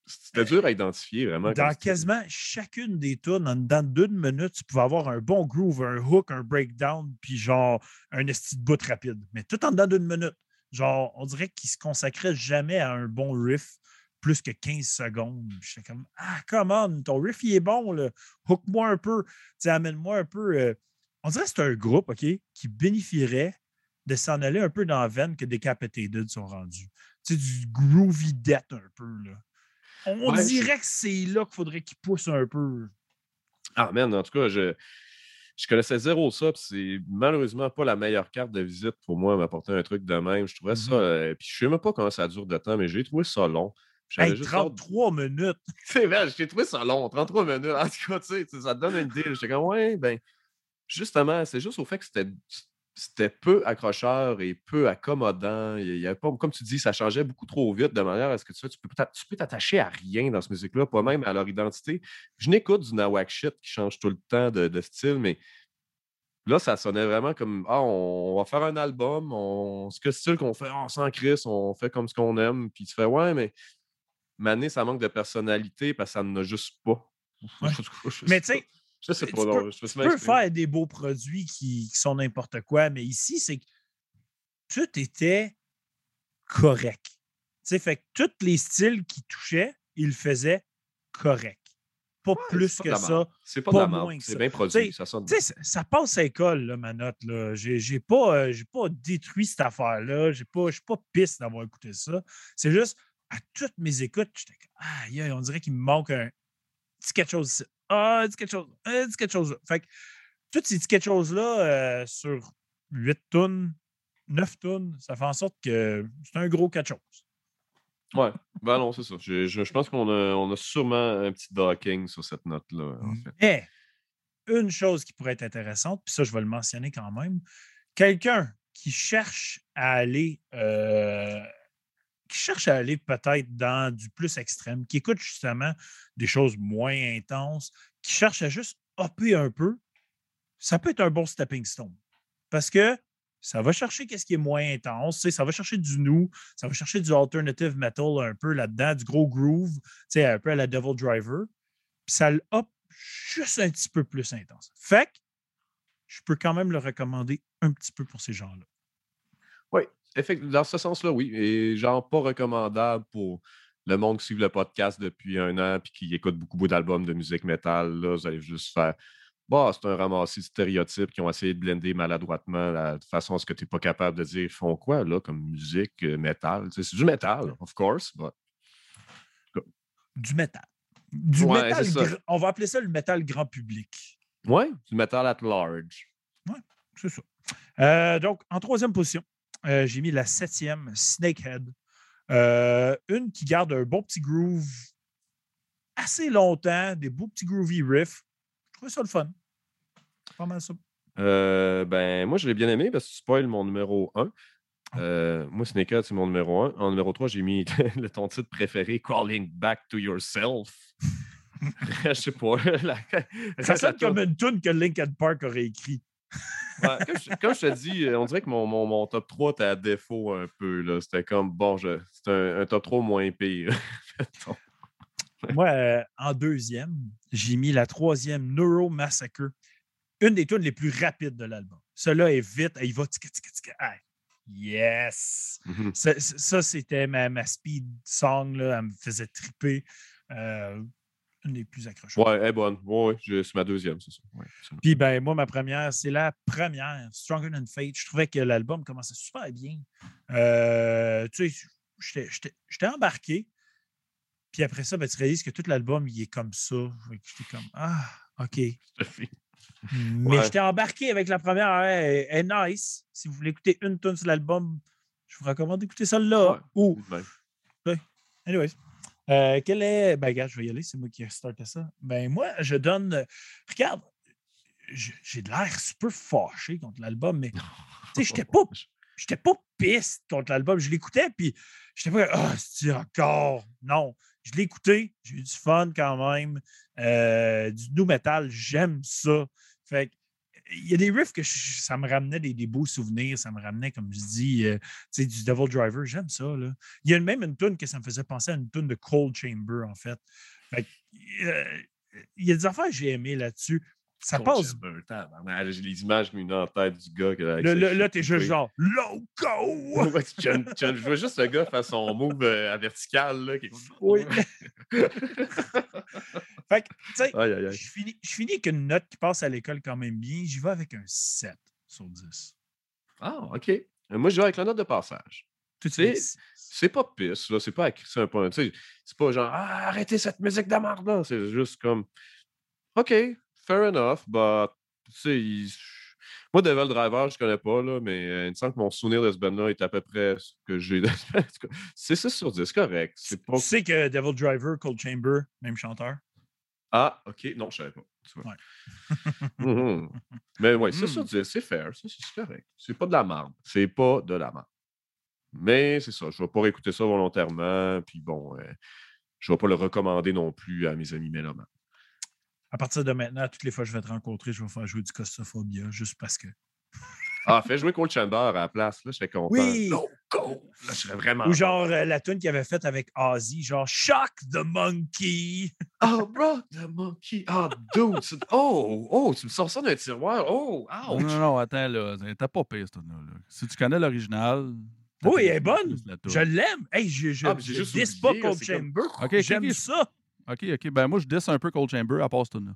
C'était dur à identifier, vraiment. Dans quasiment chacune des tunes, en dedans deux minutes, tu pouvais avoir un bon groove, un hook, un breakdown, puis genre un esti de bout rapide. Mais tout en dedans d'une minute. Genre, on dirait qu'il se consacrait jamais à un bon riff plus que 15 secondes. J'étais comme Ah, come on, ton riff il est bon, là. Hook-moi un peu. Amène-moi un peu. Euh, on dirait que c'est un groupe, OK, qui bénéficierait de s'en aller un peu dans la veine que Decapitated sont rendus. Tu sais, du groovy death un peu, là. On Ouais, dirait que c'est là qu'il faudrait qu'ils poussent un peu. Ah, man, en tout cas, je, je connaissais zéro ça, puis c'est malheureusement pas la meilleure carte de visite pour moi, m'apporter un truc de même. Je trouvais ça. Mhm. euh, puis je sais même pas comment ça dure de temps, mais j'ai trouvé ça long. Hey, juste hâte- 33 minutes. C'est vrai, j'ai trouvé ça long, 33 minutes. En tout cas, tu sais, tu sais, ça te donne une idée. J'étais comme, ouais, ben, justement, c'est juste au fait que c'était. C'était peu accrocheur et peu accommodant. Il y avait pas, comme tu dis, ça changeait beaucoup trop vite de manière à ce que tu, tu peux t'a- tu peux t'attacher à rien dans cette musique-là, pas même à leur identité. Je n'écoute du nawak shit qui change tout le temps de, de style, mais là, ça sonnait vraiment comme Ah, on, va faire un album, on, ce que style qu'on fait, on s'en crisse, on fait comme ce qu'on aime, puis tu fais Ouais, mais Mané, ça manque de personnalité parce que ça n'en a juste pas. Ouais. Je Mais tu sais, je sais tu pas, peux- non, je Tu mal peux faire des beaux produits qui, qui sont n'importe quoi, mais ici, c'est que tout était correct. Tu sais, fait que tous les styles qui touchaient, ils le faisaient correct. Pas plus pas que ça. C'est pas, pas de la moins merde. que C'est bien produit. Ça sonne. Ça, passe à l'école, là, ma note. Là. J'ai, pas, euh, pas détruit cette affaire-là. Je suis pas piste d'avoir écouté ça. C'est juste, à toutes mes écoutes, j'étais comme, ah, yeah, on dirait qu'il me manque un petit quelque chose ici. Ah, petit quelque chose. Un petit quelque chose. Fait que, toutes ces quelque choses-là, euh, sur 8 tonnes, 9 tonnes, ça fait en sorte que c'est un gros quelque chose. Ouais, ben non, c'est ça. Je, je- je pense qu'on a, on a sûrement un petit docking sur cette note-là, en fait. Mais, une chose qui pourrait être intéressante, puis ça, je vais le mentionner quand même, quelqu'un qui cherche à aller, euh, qui cherche à aller peut-être dans du plus extrême, qui écoute justement des choses moins intenses, qui cherche à juste hopper un peu, ça peut être un bon stepping stone. Parce que ça va chercher qu'est-ce qui est moins intense, ça va chercher du new, ça va chercher du alternative metal un peu là-dedans, du gros groove, un peu à la Devil Driver. Ça le hop juste un petit peu plus intense. Fait que je peux quand même le recommander un petit peu pour ces gens-là. Oui, effectivement, dans ce sens-là, oui. Et genre pas recommandable pour le monde qui suit le podcast depuis un an et qui écoute beaucoup, beaucoup d'albums de musique métal. Là, vous allez juste faire Bah, c'est un ramassis de stéréotypes qui ont essayé de blender maladroitement la de façon à ce que tu n'es pas capable de dire ils font quoi là comme musique euh, métal. C'est du métal, of course. but- Du métal. Du Ouais, métal gr- on va appeler ça le métal grand public. Ouais, du métal at large. C'est ça. Euh, donc, en troisième position, euh, j'ai mis la septième, Snakehead. Euh, une qui garde un bon petit groove assez longtemps, des beaux petits groovy riffs. Je trouvais ça le fun. Pas mal ça. Euh, ben, moi, je l'ai bien aimé parce que tu spoil mon numéro 1. moi, Snakehead, c'est mon numéro 1. En numéro 3, j'ai mis le, ton titre préféré, Calling Back to Yourself. je sais pas. la- Ça sonne comme une tune que Linkin Park aurait écrit. Ouais, comme, je, comme je te dis, euh, on dirait que mon, mon, mon top 3 était à défaut un peu. C'était comme, bon, c'est un, un top 3 moins pire. Moi, euh, en deuxième, j'ai mis la troisième Neuro Massacre. Une des tunes les plus rapides de l'album. Cela est vite, il va tica, tica, tica. Yes! Mhm. Ça, ça- ça, c'était ma, ma speed song, là. elle me faisait triper. Euh, une des plus accrocheuses. ouais, elle est bonne. Ouais, je- c'est ma deuxième, c'est ça. Ouais. Puis ben moi, ma première, c'est la première, Stronger Than Fate. Je trouvais que l'album commençait super bien. Euh, tu sais, j'étais- embarqué. Puis après ça, ben, tu réalises que tout l'album, il est comme ça. J'étais comme Ah, OK. Mais Ouais. j'étais embarqué avec la première. Elle, elle est nice. Si vous voulez écouter une tune sur l'album, je vous recommande d'écouter celle-là. Ou, anyways. Euh, quel est. Ben, regarde, je vais y aller. C'est moi qui ai starté ça. Ben, moi, je donne. Regarde, j'ai de l'air super fâché contre l'album, mais tu sais, j'étais pas j'étais pas piste contre l'album. Je l'écoutais, puis j'étais pas Ah, c'est encore? Non. Je l'ai écouté, j'ai eu du fun quand même. Euh, du new metal, j'aime ça. Fait que, il y a des riffs que je- ça me ramenait des, des beaux souvenirs, ça me ramenait, comme je dis, euh, du Devil Driver, j'aime ça. Là. Il y a même une tune que ça me faisait penser à une tune de Cold Chamber, en fait. Fait euh, il y a des affaires que j'ai aimées là-dessus. Ça Cold passe. Chamber, J'ai les images mises en tête du gars. que- Là, sa là, t'es juste genre Loco! Chun- chun- Je vois juste le gars faire son move euh, à vertical. Là, qui Oui. fait que, tu sais, je finis, je finis avec une note qui passe à l'école quand même bien. J'y vais avec un 7 sur 10. Ah, OK. Moi, je vais avec la note de passage. Tout C'est- c'est C'est pas pisse, là. C'est pas écrit sur un point. tu sais, C'est pas genre ah, arrêtez cette musique de merde là. C'est juste comme OK, fair enough, but tu sais, il- moi, Devil Driver, je connais pas, là, mais euh, il me semble que mon souvenir de ce band-là est à peu près ce que j'ai. C'est 6 sur 10, c'est correct. C'est pas. Tu sais que Devil Driver, Cold Chamber, même chanteur? Ah, OK, non, je savais pas. Mhm. Mais 6 sur Mhm. 10, c'est fair, ça, c'est correct. C'est pas de la merde. C'est pas de la merde. Mais c'est ça, je vais pas réécouter ça volontairement, puis bon, euh, je vais pas le recommander non plus à mes amis mélomanes. À partir de maintenant, toutes les fois que je vais te rencontrer, je vais faire jouer du Costophobia juste parce que. Ah, fais jouer Cold Chamber à la place, là, je serais content. Oui! Loco! Là, je serais vraiment. Ou genre euh, la tune qu'il avait faite avec Ozzy, genre Shock the Monkey. Oh, bro, the monkey. Oh, dude. Oh, oh, tu me sors ça d'un tiroir. Oh, Non, ouch. non, non, attends, là. T'as pas payé cette là. Si tu connais l'original. Oui, elle est bonne. Je l'aime. Hey, je, je, Ah, je diss pas là, Cold comme- Chamber. Ok, ok, J'aime ça. OK, OK. Ben, moi, je dis un peu Cold Chamber à part cette tune-là.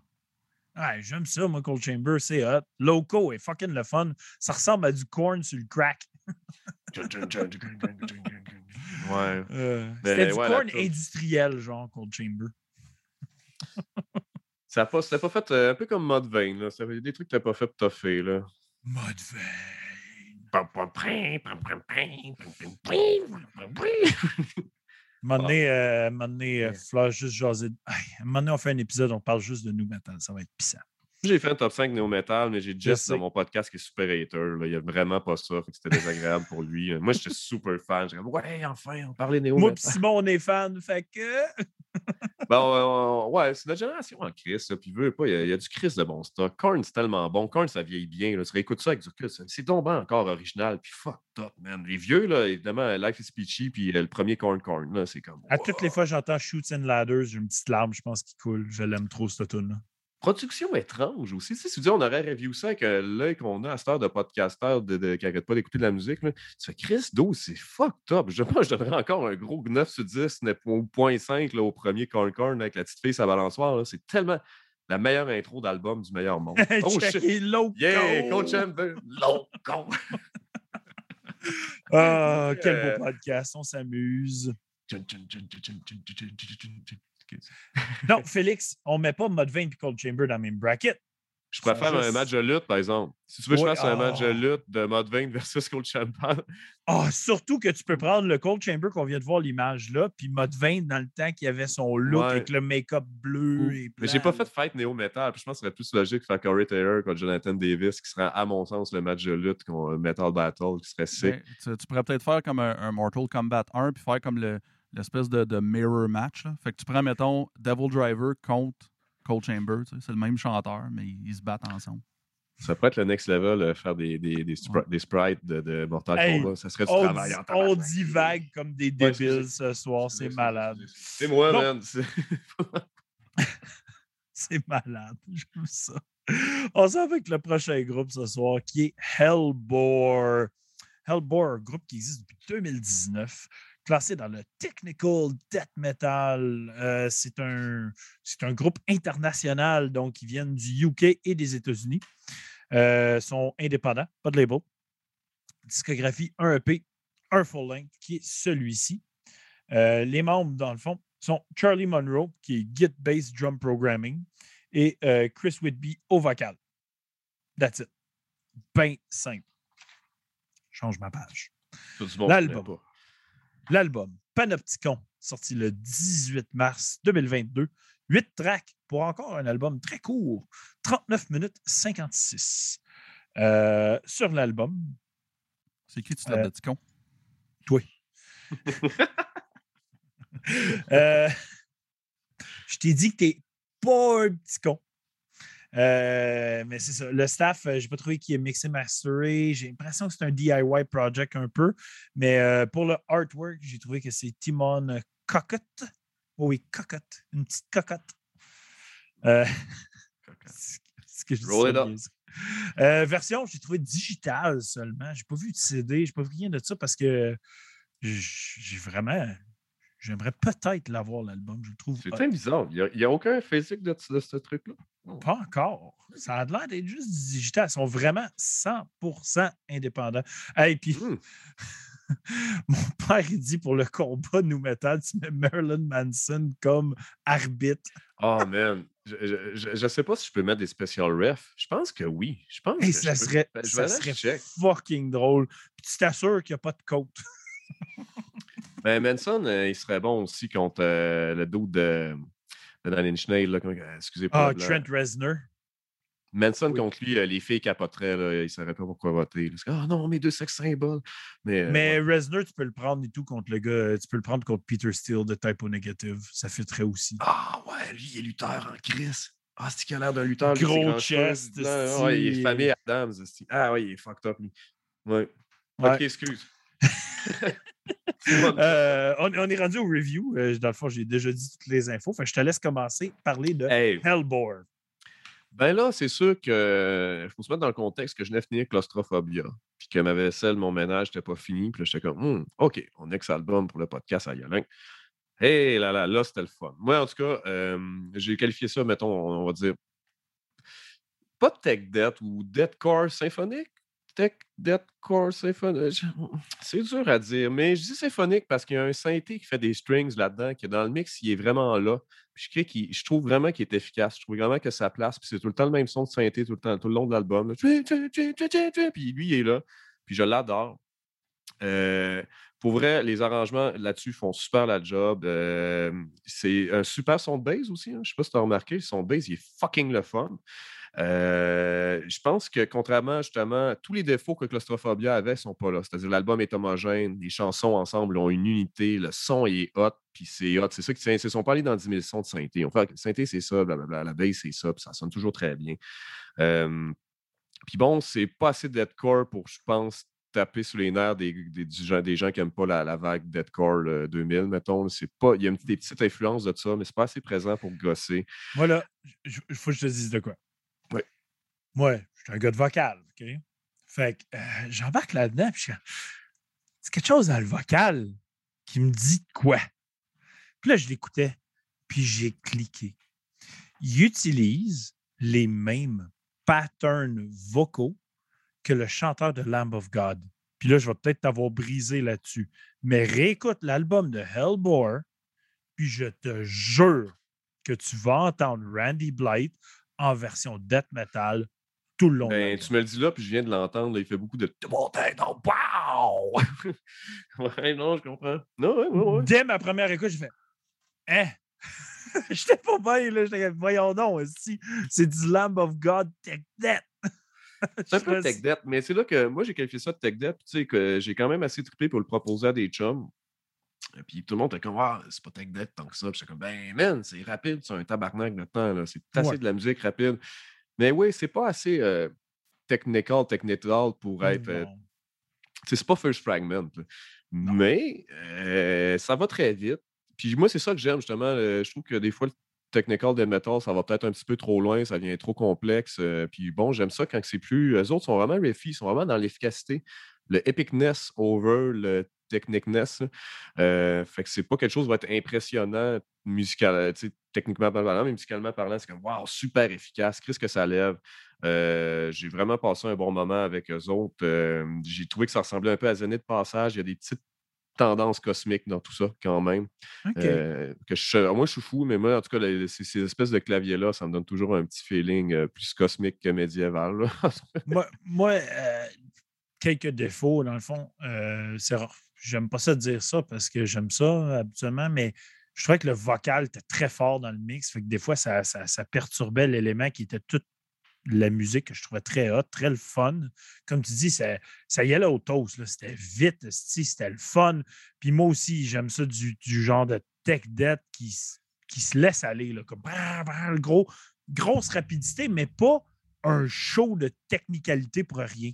Ouais, j'aime ça, moi, Cold Chamber, c'est hot. Loco est fucking le fun. Ça ressemble à du corn sur le crack. Ouais. Euh, Mais C'était du ouais, industriel, genre, Cold Chamber. Ça a pas, pas fait euh, un peu comme Mode Vein, là. Ça avait des trucs que t'as pas fait toffer, là. Mode vein. Un moment donné, juste jaser. un moment donné, on fait un épisode, on parle juste de nous metal. Ça va être pissant. J'ai fait un top 5 néo-metal, mais j'ai Jess dans mon podcast qui est super hater. Là. Il a vraiment pas ça. C'était désagréable pour lui. Moi, j'étais super fan. J'étais comme, ouais, enfin, on parlait Moi néo-metal. et Simon, on est fans, fait que. Bon, euh, ouais, c'est notre génération en Chris. là, Puis, veut pas, il y, a, il y a du Chris de bon stock. Korn, c'est tellement bon. Korn, ça vieillit bien. Là. Tu réécoutes ça avec du recul. c'est- tombant encore original. Puis, fuck up, man. Les vieux, là, évidemment, Life is Peachy, puis euh, le premier Korn Korn, là, c'est comme. À toutes les fois j'entends Shoots and Ladders, j'ai une petite larme, je pense, qui coule. Je l'aime trop, cette tune-là. Production étrange aussi. Tu sais, si tu dis, on aurait review ça avec euh, l'œil qu'on a à cette heure de podcasteur de, de- qui n'arrête pas d'écouter de la musique. Là. Tu fais Chris 12, c'est fucked up. Je, moi, je donnerais encore un gros 9 sur 10, 9.5 là, au premier Corn Corn avec la petite fille sa balançoire. C'est tellement la meilleure intro d'album du meilleur monde. Oh shit! Loco. Yeah, Coach Chamber, loco! Ah, quel Euh, beau podcast, on s'amuse. Non, Félix, on met pas Mode 20 et Cold Chamber dans le même bracket. Je préfère un match de lutte, par exemple. Si tu veux que je fasse un match de ah. lutte de mode 20 versus Coach Chamber, Ah, surtout que tu peux prendre le Cold Chamber qu'on vient de voir l'image là, puis Mode 20 dans le temps qui avait son look Ouais. avec le make-up bleu et Mais j'ai pas blanc, fait fight néo-metal. Puis je pense que ce serait plus logique de faire Corey Taylor contre Jonathan Davis, qui serait, à mon sens, le match de lutte contre Metal Battle, qui serait sick. Ben, tu, tu pourrais peut-être faire comme un, un Mortal Kombat 1 puis faire comme le- l'espèce de, de mirror match. là. Fait que tu prends, mettons, Devil Driver contre Cold Chamber. tu sais, C'est le même chanteur, mais ils se battent ensemble. Ça pourrait être le next level, euh, faire des, des, des, spri- des sprites de, de Mortal Hey, Kombat. Ça serait du On, travail en on divague comme des débiles ce soir, c'est malade. C'est moi, Bon. man. C'est- C'est malade. J'aime ça. On s'en va avec le prochain groupe ce soir qui est Hellbore. Hellbore, un groupe qui existe depuis 2019, classé dans le Technical Death Metal. Euh, c'est un, c'est un groupe international, donc ils viennent du UK et des États-Unis. Euh, sont indépendants, pas de label. Discographie, un EP, un full length, qui est celui-ci. Euh, les membres, dans le fond, sont Charlie Monroe, qui est Git Bass Drum Programming, et Chris Whitby au vocal. That's it. Ben simple. Change ma page. L'album. L'album Panopticon, sorti le 18 mars 2022. 8 tracks pour encore un album très court. 39 minutes 56. Euh, sur l'album, C'est qui tu tapes Euh, con? toi. Euh, je t'ai dit que t'es pas un petit con. Euh, mais c'est ça. Le staff, euh, j'ai pas trouvé qu'il est mixé masteré. J'ai l'impression que c'est un DIY project un peu. Mais euh, pour le artwork, j'ai trouvé que c'est Timon Cocotte. Oh oui, Cocotte. Une petite cocotte. Euh, c'est ce que je dis Roll it up. version, j'ai trouvé digitale seulement. J'ai pas vu de CD, j'ai pas vu rien de ça parce que j'ai vraiment. J'aimerais peut-être l'avoir, l'album. Je le trouve. C'est très bizarre. Il n'y a, aucun physique de, de ce truc-là? Pas encore. Ça a l'air d'être juste digital. Ils sont vraiment 100% indépendants. Et puis, Hmm. mon père, il dit pour le combat nous metal, tu mets Marilyn Manson comme arbitre. Oh man, je ne sais pas si je peux mettre des special refs. Je pense que oui. Je pense Et que ça je serait, je ça serait fucking drôle. Puis tu t'assures qu'il n'y a pas de côte. Ben, Manson, euh, il serait bon aussi contre euh, le dos de, de comment- euh, excusez Ah. Trent Reznor. Manson Oui. contre lui, les filles capoteraient. Là, ils ne sauraient pas pourquoi voter. Ah non, mes deux sex symboles. Mais, Mais ouais. Reznor, tu peux le prendre et tout contre le gars. Tu peux le prendre contre Peter Steele de Typo Negative. Ça fitterait aussi. Ah ouais, lui, il est lutteur en crise. Ah, c'est qu'il a l'air d'un lutteur. Gros chest, ouais, il est famille Adams. Ah ouais, il est fucked up, lui. Ouais. Ouais. Ok, excuse. Euh, on, on est rendu au review. Euh, dans le fond, j'ai déjà dit toutes les infos. Fait que je te laisse commencer parler de Hey, Hellbore. Ben là, c'est sûr que il faut se mettre dans le contexte que je venais de finir Claustrophobia, puis que ma vaisselle, mon ménage n'était pas fini, puis là, j'étais comme, Hmm, OK, on ex-album pour le podcast à Yolin. Hé là là, là, c'était le fun. Moi, en tout cas, euh, j'ai qualifié ça, mettons, on va dire, pas tech death ou deathcore symphonique. Tech deathcore symphonique. je- C'est dur à dire, mais je dis symphonique parce qu'il y a un synthé qui fait des strings là-dedans, qui est dans le mix, il est vraiment là. Je, je trouve vraiment qu'il est efficace. Je trouve vraiment que ça place. Puis c'est tout le temps le même son de synthé tout le, temps, tout le long de l'album. Puis lui, il est là. Puis je l'adore. Euh, pour vrai, les arrangements là-dessus font super la job. Euh, c'est un super son de bass aussi. hein. Je sais pas si tu as remarqué, son bass, il est fucking le fun. Euh, je pense que contrairement justement à tous les défauts que Claustrophobia avait sont pas là. C'est-à-dire l'album est homogène, les chansons ensemble ont une unité, le son est hot, puis c'est hot. C'est ça qui tient. Ils se sont pas allés dans 10 000 sons de synthé. On fait synthé c'est ça, blablabla, la bass c'est ça, puis ça sonne toujours très bien. Euh, puis bon, c'est pas assez de deathcore pour, je pense, taper sous les nerfs des, des, gens, qui n'aiment pas la, vague deathcore là, 2000, mettons. pas, il y a une, des petites influences de ça, mais c'est pas assez présent pour gosser. Moi, là, il faut que je te dise de quoi. Oui. Moi, je suis un gars de vocal, OK? Fait que euh, j'embarque là-dedans, puis je c'est quelque chose dans le vocal qui me dit quoi? Puis là, je l'écoutais, puis j'ai cliqué. Il utilise les mêmes patterns vocaux que le chanteur de Lamb of God. Puis là, je vais peut-être t'avoir brisé là-dessus. Mais réécoute l'album de Hellbore, puis je te jure que tu vas entendre Randy Blight en version death metal tout le long Ben, tu me le dis là, puis je viens de l'entendre. Il fait beaucoup de wow! ouais, non, je comprends. Non, ouais, ouais, ouais. Dès ma première écoute, j'ai fait Hein? J'étais pas bien, là. J'étais voyons donc, aussi. C'est du Lamb of God Tech Death. C'est un peu tech debt, mais c'est là que moi j'ai qualifié ça de tech debt. Tu sais, que j'ai quand même assez trippé pour le proposer à des chums. Et Puis tout le monde était comme, ah, c'est pas tech debt tant que ça. Puis j'étais comme, ben, man, c'est rapide, c'est un tabarnak maintenant. là. C'est assez Ouais. de la musique rapide. Mais oui, c'est pas assez euh, technical, technical pour être. euh, c'est pas First Fragment. Mais euh, ça va très vite. Puis moi, c'est ça que j'aime justement. je trouve que des fois, le technical de metal, ça va peut-être un petit peu trop loin, ça devient trop complexe. puis bon, j'aime ça quand c'est plus. Eux autres sont vraiment riffy, ils sont vraiment dans l'efficacité. Le epicness over le technicness. là. Euh, fait que c'est pas quelque chose qui va être impressionnant musical, euh, techniquement parlant, mais musicalement parlant, c'est comme waouh, super efficace, qu'est-ce que ça lève. Euh, j'ai vraiment passé un bon moment avec eux autres. Euh, j'ai trouvé que ça ressemblait un peu à Zenith Passage. Il y a des petites tendances cosmiques dans tout ça, quand même. Euh, que je, moi, je suis fou, mais moi, en tout cas, les- ces, ces espèces de claviers-là, ça me donne toujours un petit feeling plus cosmique que médiéval. moi, moi, quelques défauts, dans le fond. C'est rare. J'aime pas ça dire ça parce que j'aime ça habituellement, mais je trouvais que le vocal était très fort dans le mix. Fait que des fois, ça, ça- perturbait l'élément qui était toute la musique que je trouvais très hot, très le fun. Comme tu dis, ça, ça y allait au toast. C'était vite, c'était le fun. Puis moi aussi, j'aime ça du, du genre de tech debt qui, qui se laisse aller, là, comme brrr, gros, grosse rapidité, mais pas un show de technicalité pour rien.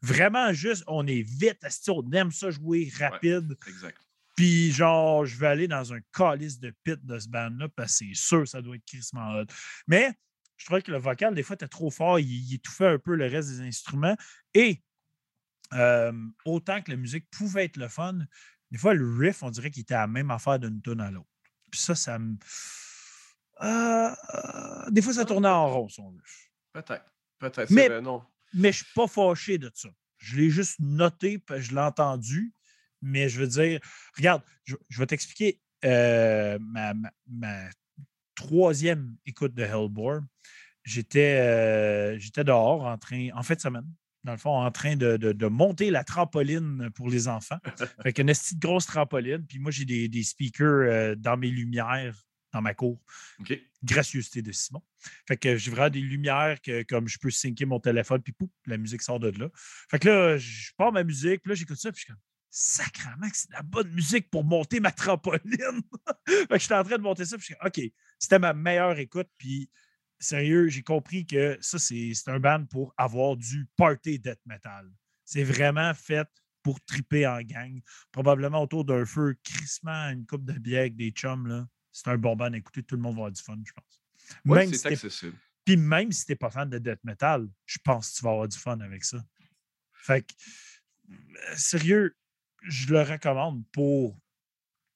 Vraiment juste, on est vite, on aime ça jouer rapide. exact. Puis genre, je vais aller dans un calice de pit de ce band-là parce que c'est sûr ça doit être crissement hot. Mais je trouvais que le vocal, des fois, était trop fort. Il, il étouffait un peu le reste des instruments. Et euh, autant que la musique pouvait être le fun, des fois, le riff, on dirait qu'il était à la même affaire d'une tonne à l'autre. Puis ça, ça me. Euh, euh, des fois, ça tournait en rond, son riff. Peut-être. Peut-être. Mais non. Mais je ne suis pas fâché de ça. Je l'ai juste noté, je l'ai entendu. Mais je veux dire, regarde, je, je vais t'expliquer euh, ma, ma- ma troisième écoute de Hellbore. J'étais euh, j'étais dehors en train, en fin de semaine, dans le fond, en train de, de- de monter la trampoline pour les enfants. Fait qu'une petite grosse trampoline. Puis moi, j'ai des, des speakers euh, dans mes lumières, dans ma cour gracieuseté de Simon. Fait que j'ai vraiment des lumières que comme je peux syncer mon téléphone, puis pouf, la musique sort de là. Fait que là, je pars ma musique, puis là, j'écoute ça, puis je suis comme sacrement que c'est de la bonne musique pour monter ma trampoline. fait que j'étais en train de monter ça, puis je suis comme, OK, c'était ma meilleure écoute, puis sérieux, j'ai compris que ça, c'est c'est un band pour avoir du party death metal. C'est vraiment fait pour triper en gang. Probablement autour d'un feu, crissement, une coupe de bière avec des chums, là. C'est un bon band à écouter, tout le monde va avoir du fun, je pense. Ouais, Même si c'est t'es- accessible. puis même si tu n'es pas fan de death metal, je pense que tu vas avoir du fun avec ça. Fait que, euh, sérieux, je le recommande pour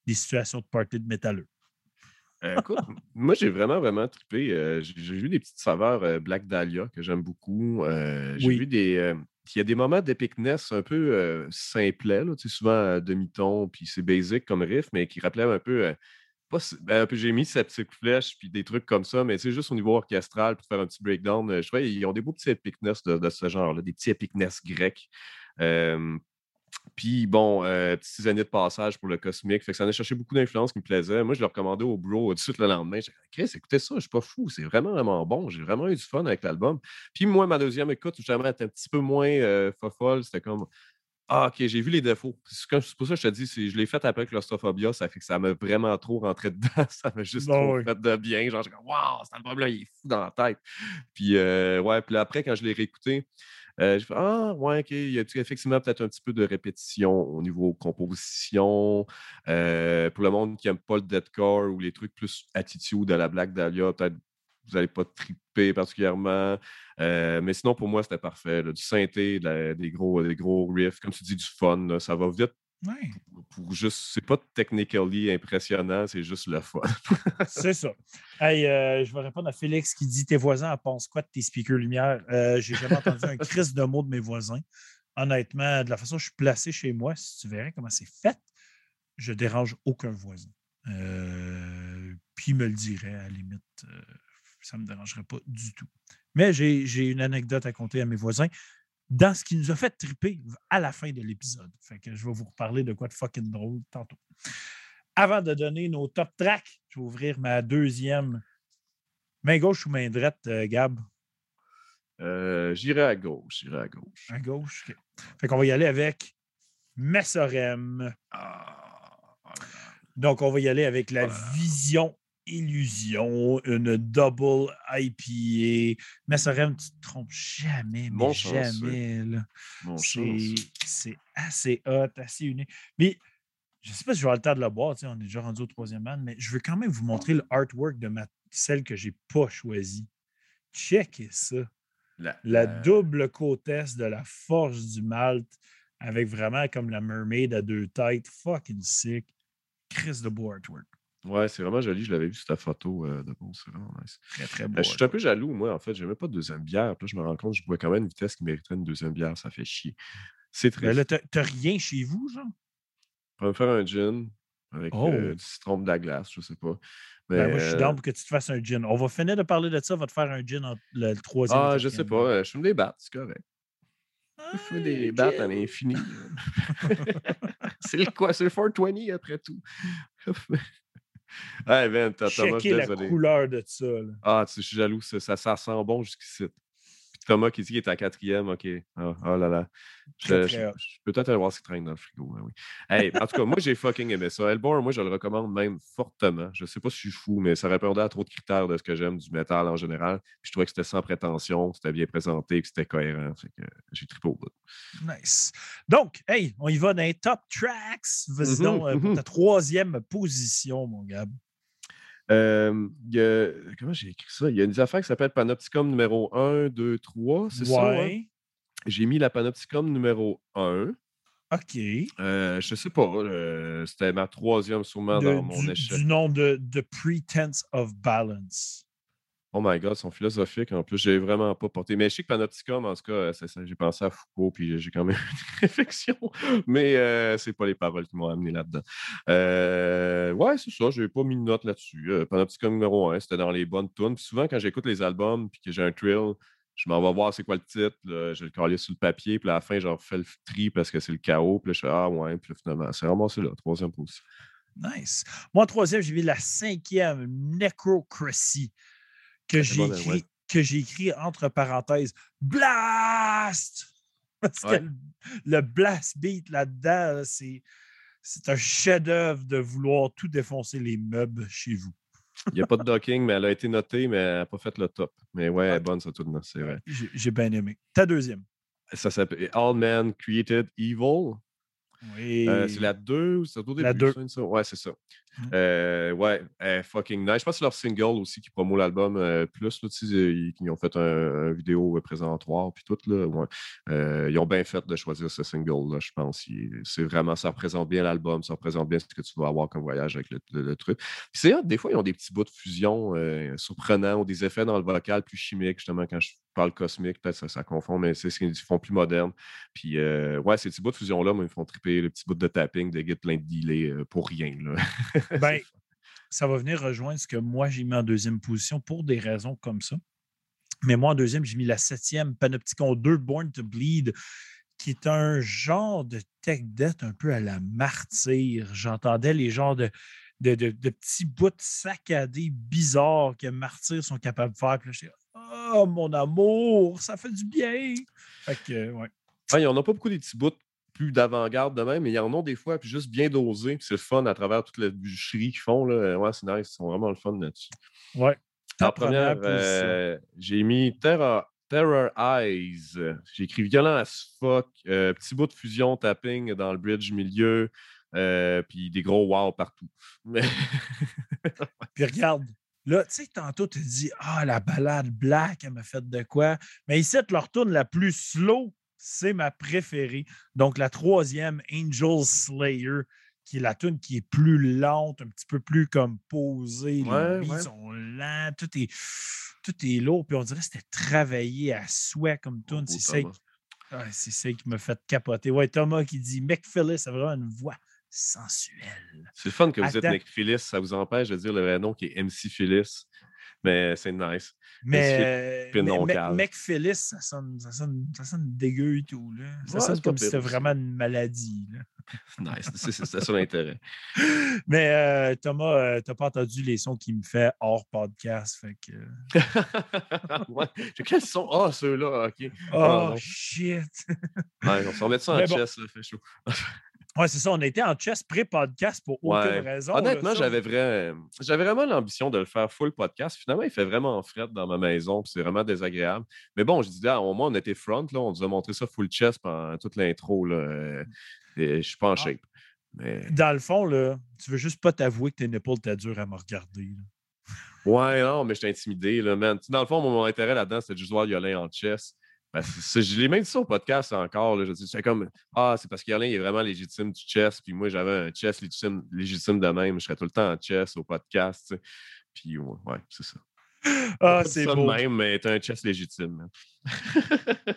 des situations de party de métalleux. Euh, écoute, moi, j'ai vraiment, vraiment trippé. Euh, j'ai vu des petites saveurs euh, Black Dahlia que j'aime beaucoup. J'ai Oui. vu des. il y a des moments d'épicness un peu simplets, là, souvent à demi-ton, puis c'est basic comme riff, mais qui rappelaient un peu. Si- ben, j'ai mis petite flèche, puis des trucs comme ça, mais c'est juste au niveau orchestral, pour faire un petit breakdown. je crois qu'ils ont des beaux petits epicness de, de ce genre-là, des petits epicness grecs. Puis bon, euh, petit années de passage pour le cosmique. Fait que ça en a cherché beaucoup d'influences qui me plaisaient. Moi, je l'ai recommandé au bro tout de suite le lendemain. J'ai dit, Chris, écoutez ça, je suis pas fou. C'est vraiment, vraiment bon. J'ai vraiment eu du fun avec l'album. Puis moi, ma deuxième écoute, justement, était un petit peu moins euh, fofolle. C'était comme. Ah, ok, j'ai vu les défauts. C'est pour ça que je te dis, je l'ai fait après Claustrophobia, ça fait que ça m'a vraiment trop rentré dedans. Ça m'a juste trop oui. fait de bien. Genre, j'ai comme, waouh, cet album-là, il est fou dans la tête. Puis, euh, ouais, puis après, quand je l'ai réécouté, euh, j'ai fait Ah, ouais, OK. Il y a effectivement peut-être un petit peu de répétition au niveau composition. Euh, pour le monde qui n'aime pas le deathcore ou les trucs plus attitude à la Black Dahlia, peut-être vous n'allez pas triper particulièrement. Euh, mais sinon, pour moi, c'était parfait. là. Du synthé, de la- des, gros, des gros riffs, comme tu dis, du fun. là. Ça va vite Ouais, pour juste. C'est pas technically impressionnant, c'est juste le fun. c'est ça. Hey, euh, je vais répondre à Félix qui dit Tes voisins en pensent quoi de tes speakers lumière? Euh, J'ai jamais entendu un crise de mots de mes voisins. Honnêtement, de la façon dont je suis placé chez moi, si tu verrais comment c'est fait, je dérange aucun voisin. Euh, puis il me le dirait à la limite. euh, ça ne me dérangerait pas du tout. Mais j'ai une anecdote à conter à mes voisins dans ce qui nous a fait triper à la fin de l'épisode. Fait que je vais vous reparler de quoi de fucking drôle tantôt. Avant de donner nos top tracks, je vais ouvrir ma deuxième main gauche ou main droite, euh, Gab? Euh, J'irai à gauche, j'irai à gauche. À gauche. OK. Fait qu'on va y aller avec Messorem. Ah, voilà. Donc, on va y aller avec la Voilà. Vision Illusion, une double IPA. Messorem, tu te trompes jamais, mais jamais. C'est assez hot, assez unique. Mais je ne sais pas si je vais avoir le temps de le boire, on est déjà rendu au troisième band, mais je veux quand même vous montrer le artwork de ma, celle que j'ai pas choisie. Checkez ça. La, La la- double côtesse de la forge du Malte avec vraiment comme la mermaid à deux têtes. Fucking sick. Chris de beau artwork. Ouais, c'est vraiment joli. Je l'avais vu sur ta photo euh, de bon. C'est vraiment nice. Très, très beau. Euh, je suis un peu jaloux, moi, en fait. J'aimais pas de deuxième bière. Puis là, je me rends compte que je bois quand même une vitesse qui mériterait une deuxième bière. Ça fait chier. C'est Ben triste. là, t'as rien chez vous, genre? On va me faire un gin avec Oh. euh, du citron de la glace, je sais pas. Mais, Ben, moi, je suis euh, down pour que tu te fasses un gin. On va finir de parler de ça. On va te faire un gin le, le troisième Ah, je sais pas. euh, Je fume des battes, c'est correct. Je fume Ah, des battes à l'infini. c'est le quoi? C'est le 420 après tout. hey, man, t'as- Thomas, Checker la désolé. couleur de ça. là. Ah, tu sais, je suis jaloux, ça, ça, ça sent bon jusqu'ici. Thomas qui dit qu'il est à quatrième, ok. Ah, oh là là. Je, peux peut-être aller voir ce qui traîne dans le frigo? hein, oui. Hey, en tout cas, moi, j'ai fucking aimé ça. Elborn, moi, je le recommande même fortement. Je sais pas si je suis fou, mais ça répondait à trop de critères de ce que j'aime du métal en général. Puis je trouvais que c'était sans prétention, que c'était bien présenté, que c'était cohérent. Fait que j'ai trippé au bout. Nice. Donc, hey, on y va dans les top tracks. Vas-y Mhm, donc, euh, pour mhm. ta troisième position, mon gars. Euh, il y a- comment j'ai écrit ça? Il y a une affaire qui s'appelle Panopticon numéro 1, 2, 3, c'est ça? hein? J'ai mis la Panopticon numéro 1. OK. Euh, je sais pas. euh, C'était ma troisième sûrement De- dans mon du, échec. du nom de The Pretense of Balance. Oh my god, sont philosophiques en plus. J'ai vraiment pas porté. Mais je sais que Panopticon, en tout cas, ça, j'ai pensé à Foucault, puis j'ai quand même une réflexion. Mais euh, c'est pas les paroles qui m'ont amené là-dedans. Euh, ouais, c'est ça. J'ai pas mis de note là-dessus. Euh, numéro 1, c'était dans les bonnes tunes. Puis souvent, quand j'écoute les albums, puis que j'ai un thrill, je m'en vais voir c'est quoi le titre. je le calais sur le papier, puis à la fin, j'en refais le tri parce que c'est le chaos. Puis je fais Ah ouais, puis là, finalement, c'est vraiment là, troisième position. Nice. Moi, troisième, j'ai mis la cinquième, Necrocracy, que C'est j'ai écrit, ouais. que j'ai écrit entre parenthèses Blast! Parce que le, le blast beat là-dedans, là, c'est, c'est un chef-d'œuvre de vouloir tout défoncer les meubles chez vous. Il n'y a pas de docking, mais elle a été notée, mais elle n'a pas fait le top. Mais ouais, elle est bonne, ça, tout c'est vrai. J'ai, j'ai bien aimé. Ta deuxième. Ça s'appelle All Men Created Evil. Oui. Euh, c'est la 2 ou c'est au début? La deux. ça, ça? Ouais, c'est ça. Mhm. Euh, ouais, fucking nice. Je pense que c'est leur single aussi qui promo l'album euh, plus. Là, ils, ils ont fait un, un vidéo présentoir puis tout. Là, ouais. Ils ont bien fait de choisir ce single-là, je pense. C'est vraiment, ça représente bien l'album, ça représente bien ce que tu vas avoir comme voyage avec le, le- le truc. Puis c'est des fois, ils ont des petits bouts de fusion surprenants ou des effets dans le vocal plus chimiques, justement, quand je parle cosmique, peut-être ça, ça confond, mais c'est ce qu'ils font plus moderne. Puis, euh, ouais, ces petits bouts de fusion-là, ils me font triper le petit bout de tapping, de git plein de delay euh, pour rien. Là. Ben, ça va venir rejoindre ce que moi j'ai mis en deuxième position pour des raisons comme ça. Mais moi, en deuxième, j'ai mis la septième, Panopticon 2, Born to Bleed, qui est un genre de tech debt un peu à la martyr. J'entendais les genres de, de, de- de petits bouts saccadés bizarres que martyrs sont capables de faire. Puis là, oh mon amour, ça fait du bien. Fait que, ouais. Ouais, il n'y en a pas beaucoup des petits bouts plus d'avant-garde de même, mais il y en a des fois, puis juste bien dosés, puis c'est le fun à travers toute la bûcherie qu'ils font. Là. Ouais, c'est nice, ils sont vraiment le fun là-dessus. Ouais. En première, euh, j'ai mis Terror, Terror Eyes. J'ai écrit violent as fuck. euh, petit bout de fusion, tapping dans le bridge milieu. euh, puis des gros wow partout. Mais Puis regarde, là, tu sais, tantôt, tu dis Ah, la balade black, elle m'a fait de quoi? Mais ici, leur tourne la plus slow, c'est ma préférée. Donc, la troisième, Angel Slayer, qui est la tune qui est plus lente, un petit peu plus comme posée. Ouais, les beats ouais. sont lents, tout est, tout est lourd. Puis on dirait que c'était travaillé à souhait comme tune. beau C'est ça, qui- ouais, c'est ça qui m'a fait capoter. Ouais, Thomas qui dit McPhillis a vraiment une voix sensuelle. c'est le fun que vous êtes. Nick Phyllis. Ça vous empêche de dire le vrai nom qui est MC Phyllis. Mais c'est nice. Mais, mais, cave. McPhillis, ça sonne, ça, sonne, ça sonne dégueu et tout. Là. Ça Ouais, sonne comme si c'était vraiment une maladie. là. Nice. C'est ça l'intérêt. Mais euh, Thomas, euh, t'as pas entendu les sons qu'il me fait hors podcast. Fait que... ouais. Quels sont? Ah, ceux-là, ok. Oh, non. shit! Ouais, on s'en met ça en bon. chess, là, fait chaud. Ouais, c'est ça. On était en chess pré-podcast pour aucune raison. Honnêtement, j'avais vrai... j'avais vraiment l'ambition de le faire full podcast. Finalement, il fait vraiment fret dans ma maison, puis c'est vraiment désagréable. Mais bon, je dis là, au moins, on était front, là, on nous a montré ça full chess pendant toute l'intro. euh, Je suis pas en Ah. shape. Mais... Dans le fond, là, tu veux juste pas t'avouer que tes épaules étaient dures à me regarder. là. Ouais, non, mais j'étais intimidé, là, man. Dans le fond, mon intérêt là-dedans, c'était juste voir Yolin en chess. Ben, je l'ai même dit ça au podcast encore. Là, je dis, c'est comme Ah, c'est parce que Yolin il est vraiment légitime du chess, puis moi j'avais un chess légitime, légitime de même. Je serais tout le temps en chess au podcast. tu sais. Puis ouais, ouais, c'est ça. Ah, c'est beau. même, mais t'es un chess légitime. man.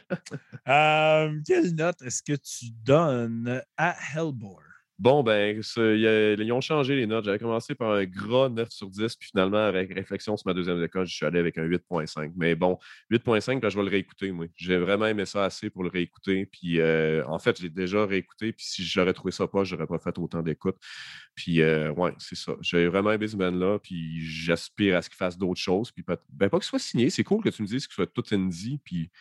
Euh, quelle note est-ce que tu donnes à Hellbore? Bon, ben, ils ont changé les notes. J'avais commencé par un gras 9 sur 10, puis finalement, avec réflexion sur ma deuxième école, je suis allé avec un 8.5. Mais bon, 8.5, puis je vais le réécouter, moi. J'ai vraiment aimé ça assez pour le réécouter. Puis euh, en fait, je l'ai déjà réécouté, puis si j'aurais trouvé ça pas, j'aurais pas fait autant d'écoute. Puis euh, ouais, c'est ça. J'ai vraiment aimé ce band-là, puis j'aspire à ce qu'il fasse d'autres choses. Puis ben, pas qu'il soit signé. C'est cool que tu me dises qu'il soit tout indie, puis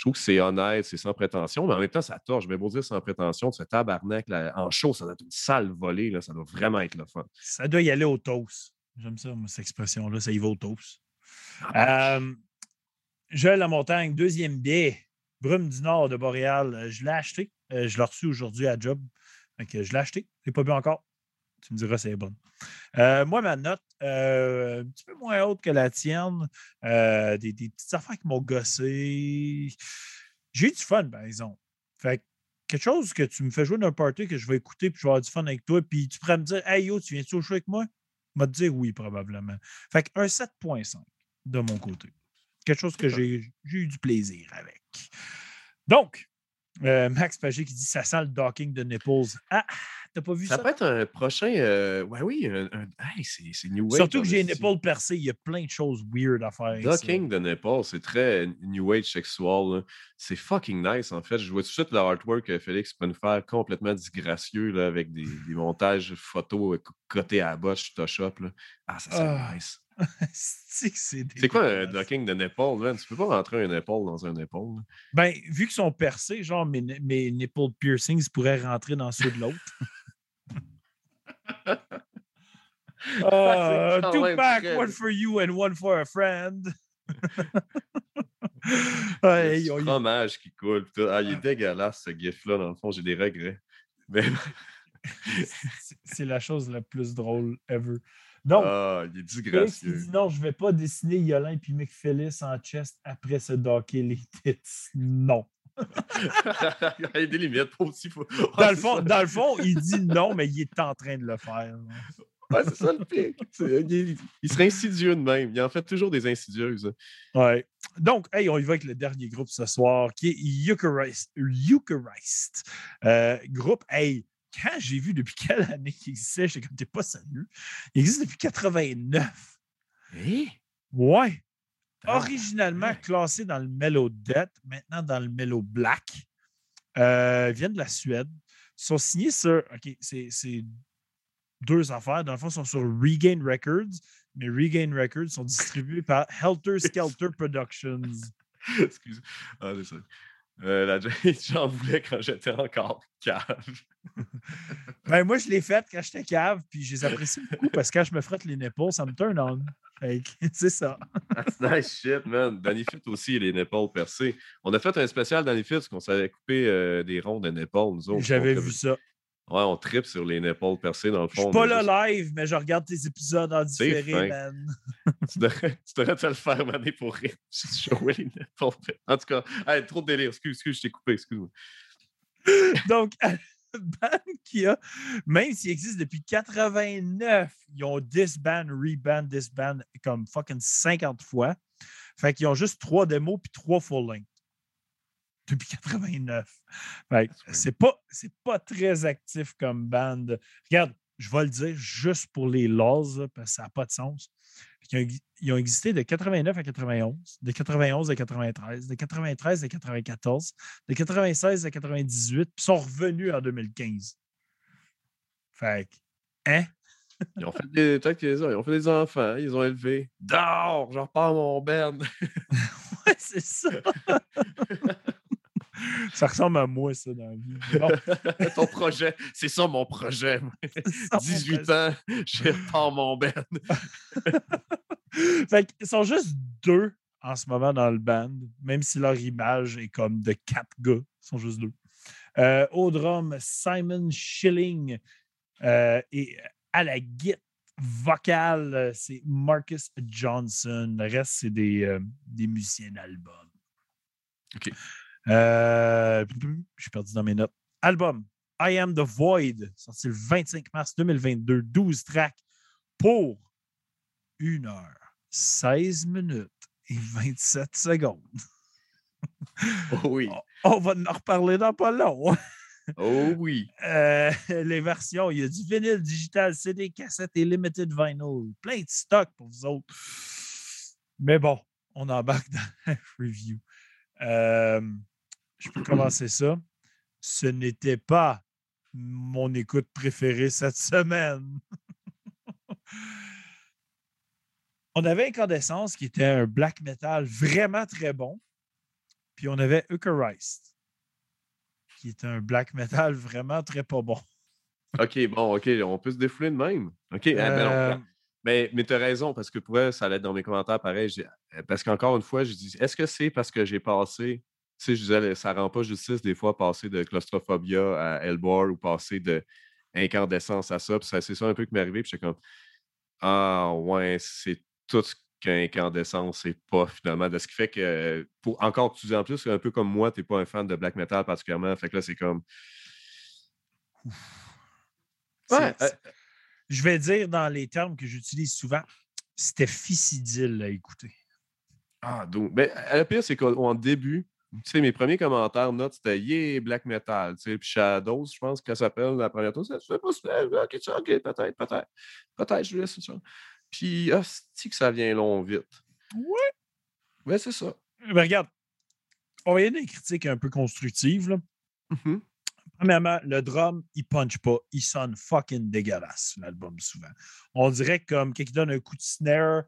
je trouve que c'est honnête, c'est sans prétention, mais en même temps, ça torche. Je vais beau dire sans prétention, ce tabarnak là, en show, ça doit être une sale volée, là, ça doit vraiment être le fun. Ça doit y aller au toast. J'aime ça, moi, cette expression-là. Ça y va au toast. Ah, Euh, Joël La Montagne, deuxième baie, Brume du Nord de Boréal. Euh, Je l'ai acheté. Euh, je l'ai reçu aujourd'hui à Job. Que je l'ai acheté. Je l'ai pas bu encore. Tu me diras c'est bon. Euh, moi, ma note, euh, un petit peu moins haute que la tienne. Euh, des, des petites affaires qui m'ont gossé. J'ai eu du fun, par exemple. Fait que quelque chose que tu me fais jouer d'un party que je vais écouter puis je vais avoir du fun avec toi, puis tu pourrais me dire Hey yo, tu viens-tu au show avec moi? Je vais te dire oui, probablement. Fait qu'un 7.5 de mon côté. Quelque chose que j'ai eu du plaisir avec. Donc, euh, Max Pagé qui dit ça sent le docking de nipples. Ah, t'as pas vu ça? Ça? peut être un prochain. Euh, ouais, oui, un, c'est New Age. Surtout que j'ai une épaule percée, il y a plein de choses weird à faire. Docking de nipples, c'est très New Age sexual. C'est fucking nice en fait. Je vois tout de suite le artwork que Félix peut nous faire complètement disgracieux là, avec des, des montages photos côté à la botte, Photoshop. Là. Ah, ça c'est ah. nice. c'est quoi un docking de épaule, man? Tu peux pas rentrer un épaule dans un épaule. Ben, vu qu'ils sont percés, genre mes, mes nipple piercings pourraient rentrer dans ceux de l'autre. uh, two back, one for you and one for a friend. ouais, fromage qui coule. Ah, il est dégueulasse ce gif-là, dans le fond, j'ai des regrets. Mais... c'est la chose la plus drôle ever. Donc, ah, il est disgracieux. dit non, je ne vais pas dessiner Yolin et Mick Phyllis en chest après se docker les tits. Non. il y a des limites aussi. dans, le fond, dans le fond, il dit non, mais il est en train de le faire. Ouais, c'est ça le pire. Il, serait insidieux de même. Il en fait toujours des insidieuses. Ouais. Donc, hey, on y va avec le dernier groupe ce soir, qui est Eucharist. Eucharist. Euh, groupe, hey, quand j'ai vu depuis quelle année qu'il existait, j'étais comme, t'es pas sérieux? Il existe depuis 89. Eh? Ouais. Originalement classé dans le Mellow Death, maintenant dans le Mellow Black. Euh, viennent de la Suède. Ils sont signés sur. OK, c'est deux affaires. Dans le fond, ils sont sur Regain Records, mais Regain Records sont distribués par Helter Skelter Productions. Excuse. Ah, c'est ça. Euh, j'en voulais quand j'étais encore cave. ben, moi, je l'ai faite quand j'étais cave, puis je les apprécie beaucoup parce que quand je me frotte les nipples, ça me turn on. C'est ça. That's nice shit, man. Danny Fit aussi, les nipples percés. On a fait un spécial Danny Fit parce qu'on savait couper euh, des ronds de nipples, nous autres. J'avais vu ça. Ouais, on tripe sur les nipples percés dans le fond. Je suis pas là live, mais je regarde tes épisodes en différé, man. tu, devrais, te le faire, maner pour rire. Je les nipples. En tout cas, trop de délire. Excuse, excuse, je t'ai coupé, excuse-moi. Donc, band qui a, même s'il existe depuis 89, ils ont disband, reband, disband comme fucking 50 fois. Fait qu'ils ont juste trois démos puis trois full length depuis 89. c'est pas, pas très actif comme band. Regarde, je vais le dire juste pour les laws, parce que ça n'a pas de sens. Ils ont, existé de 89 à 91, de 91 à 93, de 93 à 94, de 96 à 98, puis sont revenus en 2015. Fait hein? Ils ont fait des, ils ont fait des enfants, ils ont élevé. Dors, je repars mon band. ouais, c'est ça. ça ressemble à moi, ça, dans la vie. Ton projet, c'est ça mon projet. 18 ans, je repars mon band. fait ils sont juste deux en ce moment dans le band, même si leur image est comme de quatre gars. Ils sont juste deux. Euh, au drum, Simon Schilling. Euh, et à la guitare vocale, c'est Marcus Johnson. Le reste, c'est des, euh, des musiciens d'album. OK. Euh, je suis perdu dans mes notes. Album I Am the Void, sorti le 25 mars 2022, 12 tracks pour 1 heure, 16 minutes et 27 secondes. Oh oui. On va en reparler dans pas long. Oh oui. Euh, les versions, il y a du vinyle digital, CD, cassette et limited vinyl. Plein de stock pour vous autres. Mais bon, on embarque dans la review. Euh, je peux commencer ça. Ce n'était pas mon écoute préférée cette semaine. on avait Incandescence qui était un black metal vraiment très bon. Puis on avait Eucharist qui était un black metal vraiment très pas bon. OK, bon, OK, on peut se défouler de même. OK, eh, ben euh, mais, mais tu as raison, parce que pour ça allait être dans mes commentaires pareil. Parce qu'encore une fois, je dis est-ce que c'est parce que j'ai passé sais, je disais, ça rend pas justice des fois passer de claustrophobia à Elbor ou passer de incandescence à ça. Puis c'est ça un peu qui m'est arrivé. Puis j'étais comme Ah ouais, c'est tout qu'incandescence, c'est pas finalement. De ce qui fait que, pour encore tu dis en plus, un peu comme moi, tu n'es pas un fan de black metal particulièrement. Fait que là, c'est comme. Ouais, euh, je vais dire dans les termes que j'utilise souvent, c'était ficcidile à écouter. Ah, donc, ben, le pire, c'est qu'en début, tu sais, mes premiers commentaires, notes, c'était Yeah, Black Metal. Tu sais, puis Shadows, je pense qu'elle s'appelle la première tour. C'est pas Ok, ok, peut-être, peut-être. Peut-être, je laisse ça. Puis, ah, que ça vient long vite. Ouais. Ouais, c'est ça. Mais regarde, on va y aller des critiques un peu constructives. Là. Mm-hmm. Premièrement, le drum, il punch pas. Il sonne fucking dégueulasse, l'album, souvent. On dirait comme quelqu'un donne un coup de snare,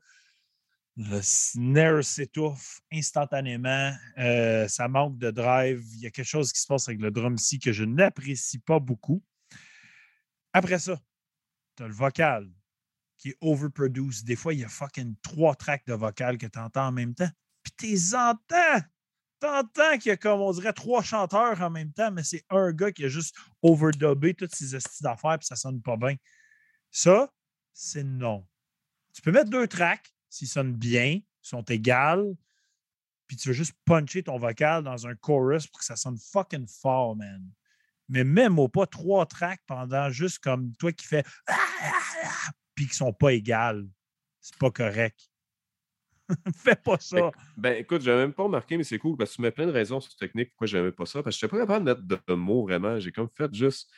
le snare s'étouffe instantanément. Euh, ça manque de drive. Il y a quelque chose qui se passe avec le drum ici que je n'apprécie pas beaucoup. Après ça, tu as le vocal qui est overproduced. Des fois, il y a fucking trois tracks de vocal que tu entends en même temps. Puis tu entends. Tu entends qu'il y a, comme on dirait, trois chanteurs en même temps, mais c'est un gars qui a juste overdubé toutes ses astuces d'affaires puis ça sonne pas bien. Ça, c'est non. Tu peux mettre deux tracks, s'ils sonnent bien, sont égales, puis tu veux juste puncher ton vocal dans un chorus pour que ça sonne fucking fort, man. Mais même au pas trois tracks pendant juste comme toi qui fais puis qui sont pas égales. C'est pas correct. Fais pas ça. Ben, écoute, je même pas remarqué, mais c'est cool parce que tu mets plein de raisons sur technique pourquoi j'aimais pas ça. Parce que je n'étais pas capable de mettre de mots vraiment. J'ai comme fait juste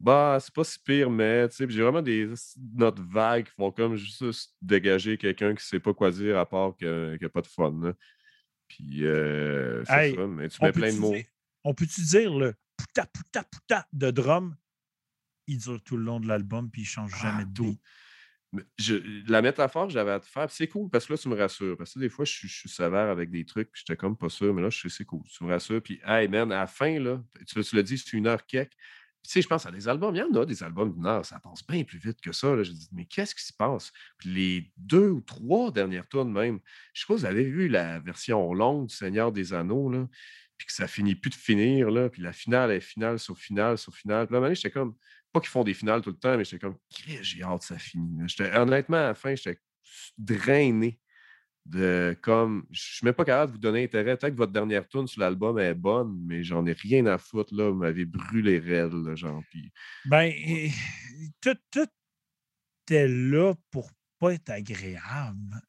bah, c'est pas si pire, mais j'ai vraiment des notes vagues qui vont comme juste dégager quelqu'un qui sait pas quoi dire à part qu'il n'y a pas de fun. Puis, euh, c'est ça, mais tu mets plein de mots. on peut-tu dire le puta, puta, puta de drum? Il dure tout le long de l'album, puis il change ah, jamais de tout. la métaphore que j'avais à te faire, c'est cool parce que là, tu me rassures. Parce que des fois, je, suis sévère avec des trucs, puis j'étais comme pas sûr, mais là, je sais, c'est cool. Tu me rassures. Puis, hey, man, à la fin, là, tu, tu l'as dit, c'est une heure quelque je pense à des albums. Il y en a des albums d'une ça passe bien plus vite que ça. Là. Je dis, mais qu'est-ce qui se passe? Puis les deux ou trois dernières tournes même, je sais pas vous avez vu la version longue du Seigneur des Anneaux, là, puis que ça finit plus de finir, là, puis la finale est finale sur finale sur finale. Puis là, j'étais comme, pas qu'ils font des finales tout le temps, mais j'étais comme, j'ai hâte ça finisse. Honnêtement, à la fin, j'étais drainé de comme je suis même pas capable de vous donner intérêt. Peut-être que votre dernière tune sur l'album est bonne, mais j'en ai rien à foutre. Là. Vous m'avez brûlé raide, là, genre. Puis... Ben, tout, tout est là pour pas être agréable.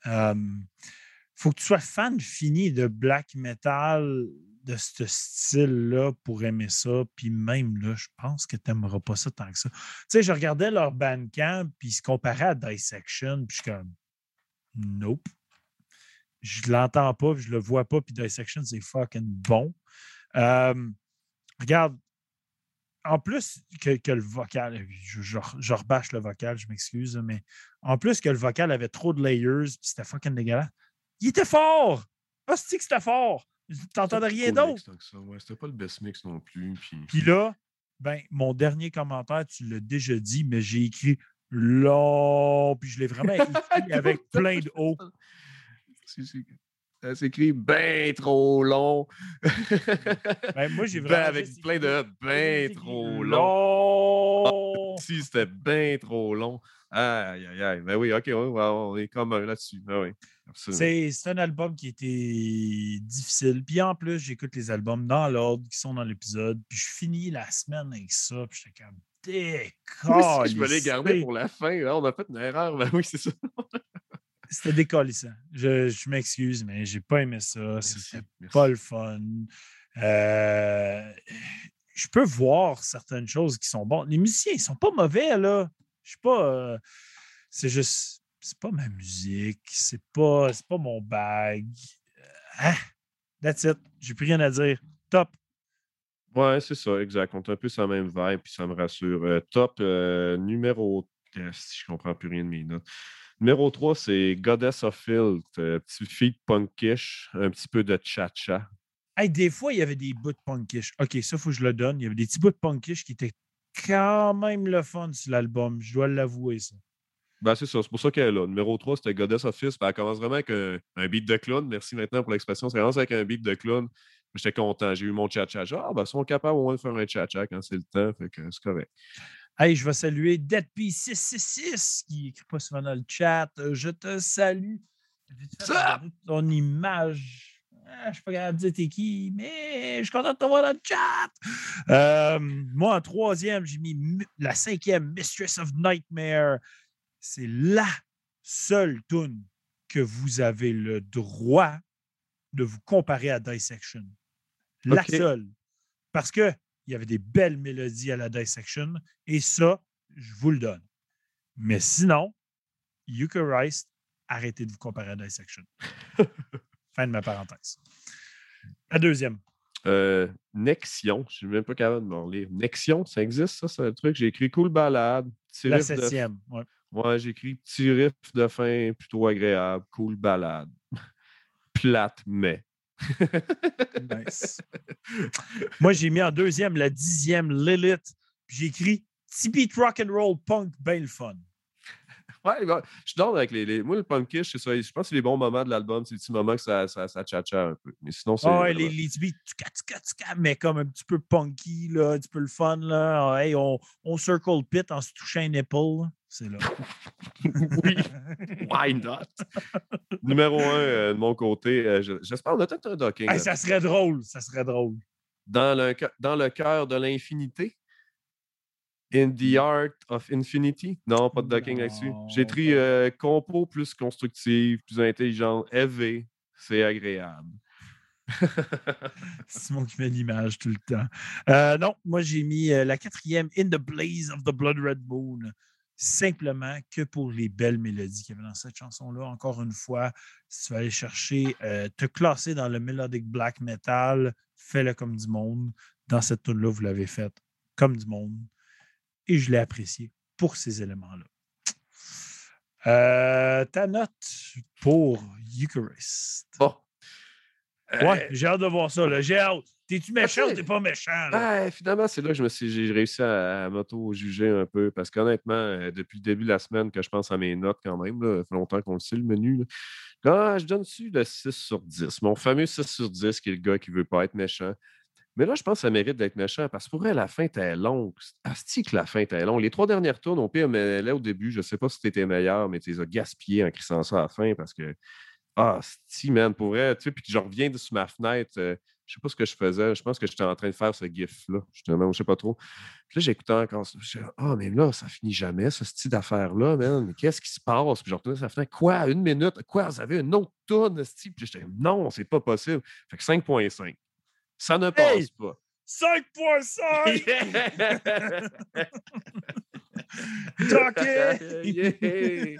faut que tu sois fan fini de black metal de ce style-là pour aimer ça. Puis même là, je pense que tu n'aimeras pas ça tant que ça. Tu sais, je regardais leur bandcamp, puis ils se comparaient à Dissection, puis je suis comme, nope je l'entends pas, je le vois pas, puis Dissection, c'est fucking bon. regarde, en plus que, le vocal, je, je, rebâche le vocal, je m'excuse, mais en plus que le vocal avait trop de layers, puis c'était fucking dégueulasse, il était fort! Ah, c'est que c'était fort! T'entendais rien d'autre. c'était pas le best mix non plus. Puis, puis là, ben, mon dernier commentaire, tu l'as déjà dit, mais j'ai écrit long, puis je l'ai vraiment écrit avec plein de hauts. Ça s'écrit bien trop long. ben, moi, j'ai vraiment. avec plein de bien trop long. long. si, c'était bien trop long. Aïe, aïe, aïe. Ben oui, OK, on, est comme là-dessus. Ben oui, c'est un album qui était difficile. Puis en plus, j'écoute les albums dans l'ordre qui sont dans l'épisode. Puis je finis la semaine avec ça. Puis j'étais comme décolle. je me l'ai gardé pour la fin. on a fait une erreur. Ben oui, c'est ça. C'était décollissant. Je, je m'excuse, mais j'ai pas aimé ça. C'était pas le fun. Euh, je peux voir certaines choses qui sont bonnes. Les musiciens, ils sont pas mauvais, là. Je suis pas. Euh, c'est juste. C'est pas ma musique. C'est pas, pas mon bag. Ah, that's it. J'ai plus rien à dire. Top. Ouais, c'est ça, exact. On est un peu sur la même vibe, puis ça me rassure. top numéro. Si je comprends plus rien de mes notes. Numéro 3, c'est Goddess of Filth. Petit fille punkish, un petit peu de cha-cha. Hey, des fois, il y avait des bouts de punkish. OK, ça, il faut que je le donne. Il y avait des petits bouts de punkish qui étaient quand même le fun sur l'album. Je dois l'avouer, ça. Ben, c'est ça, c'est pour ça qu'elle est là. Numéro 3, c'était Goddess of Filth. Ben, elle commence vraiment avec un, beat de clown. Merci maintenant pour l'expression. Ça commence avec un beat de clown. J'étais content. J'ai eu mon cha-cha. Ah, ben, ils sont capables au moins de faire un cha-cha quand c'est le temps. Fait que c'est correct. Hey, je vais saluer DeadP666 qui écrit pas souvent dans le chat. Euh, je te salue. Ça! Ton image? Ah, je ne suis pas capable de dire t'es qui, mais je suis content de te voir dans le chat. Euh, moi, en troisième, j'ai mis la cinquième, Mistress of Nightmare. C'est la seule tune que vous avez le droit de vous comparer à Dissection. La seule. Parce qu'il y avait des belles mélodies à la Dissection et ça, je vous le donne. Mais sinon, Eucharist, arrêtez de vous comparer à Dissection. fin de ma parenthèse. La deuxième. Euh, Nexion, je ne suis même pas capable de m'en lire. Nexion, ça existe, ça, c'est un truc. J'ai écrit Cool Balade. La septième, ouais. Ouais, j'ai écrit petit riff de fin plutôt agréable, cool balade. Plate, mais. nice. Moi, j'ai mis en deuxième la dixième Lilith. J'ai écrit petit rock and roll punk, bien le fun. Ouais, bah, je dors avec les, Moi, le punkish, c'est ça. Je pense que c'est les bons moments de l'album. C'est les petits moments que ça, ça, ça un peu. Mais sinon, c'est. ouais, les, les beats, mais comme un petit peu punky, là, un petit peu le fun. Là. Ah, hey, on, on circle pit en se touchant un épaule. C'est là. oui. Why not? Numéro un, euh, de mon côté, euh, j'espère qu'on a peut-être un docking. ça serait drôle. Ça serait drôle. Dans le, dans le cœur de l'infinité. In the Art of Infinity? Non, pas de docking là-dessus. J'ai écrit euh, compo plus constructive, plus intelligente, élevé. C'est agréable. C'est Simon qui met l'image tout le temps. Euh, non, moi j'ai mis euh, la quatrième In the Blaze of the Blood Red Moon. Simplement que pour les belles mélodies qu'il y avait dans cette chanson-là. Encore une fois, si tu vas aller chercher, te classer dans le melodic black metal, fais-le comme du monde. Dans cette tune-là, vous l'avez fait comme du monde et je l'ai apprécié pour ces éléments-là. Euh, ta note pour Eucharist. Bon. ouais, euh, j'ai hâte de voir ça. J'ai hâte. T'es-tu méchant ou t'es pas méchant? Ben, finalement, c'est là que je me suis, j'ai réussi à, m'auto-juger un peu parce qu'honnêtement, euh, depuis le début de la semaine que je pense à mes notes quand même, là, ça fait longtemps qu'on le sait, le menu. Ah, je donne dessus le 6 sur 10. Mon fameux 6 sur 10 qui est le gars qui veut pas être méchant. Mais là, je pense que ça mérite d'être méchant parce que pour elle, la fin était longue. Asti que la fin était longue. Les trois dernières tours, on pire, mais là, au début, je ne sais pas si c'était meilleur, mais tu les as gaspillés en crissant ça à la fin parce que. Ah, Sti, man, pour elle, tu sais, puis je reviens sur ma fenêtre. je euh, je sais pas ce que je faisais. Je pense que j'étais en train de faire ce gif-là, justement, je sais pas trop. Puis là, j'écoutais encore ça. Je ah, mais là, ça finit jamais, ce style d'affaire-là, man. Mais qu'est-ce qui se passe? Puis je retournais la fenêtre. Quoi? Une minute? Quoi? Vous avez une autre tonne, Puis j'étais, non, c'est pas possible. Fait que 5.5. Ça ne passe pas. 5.5! Docking!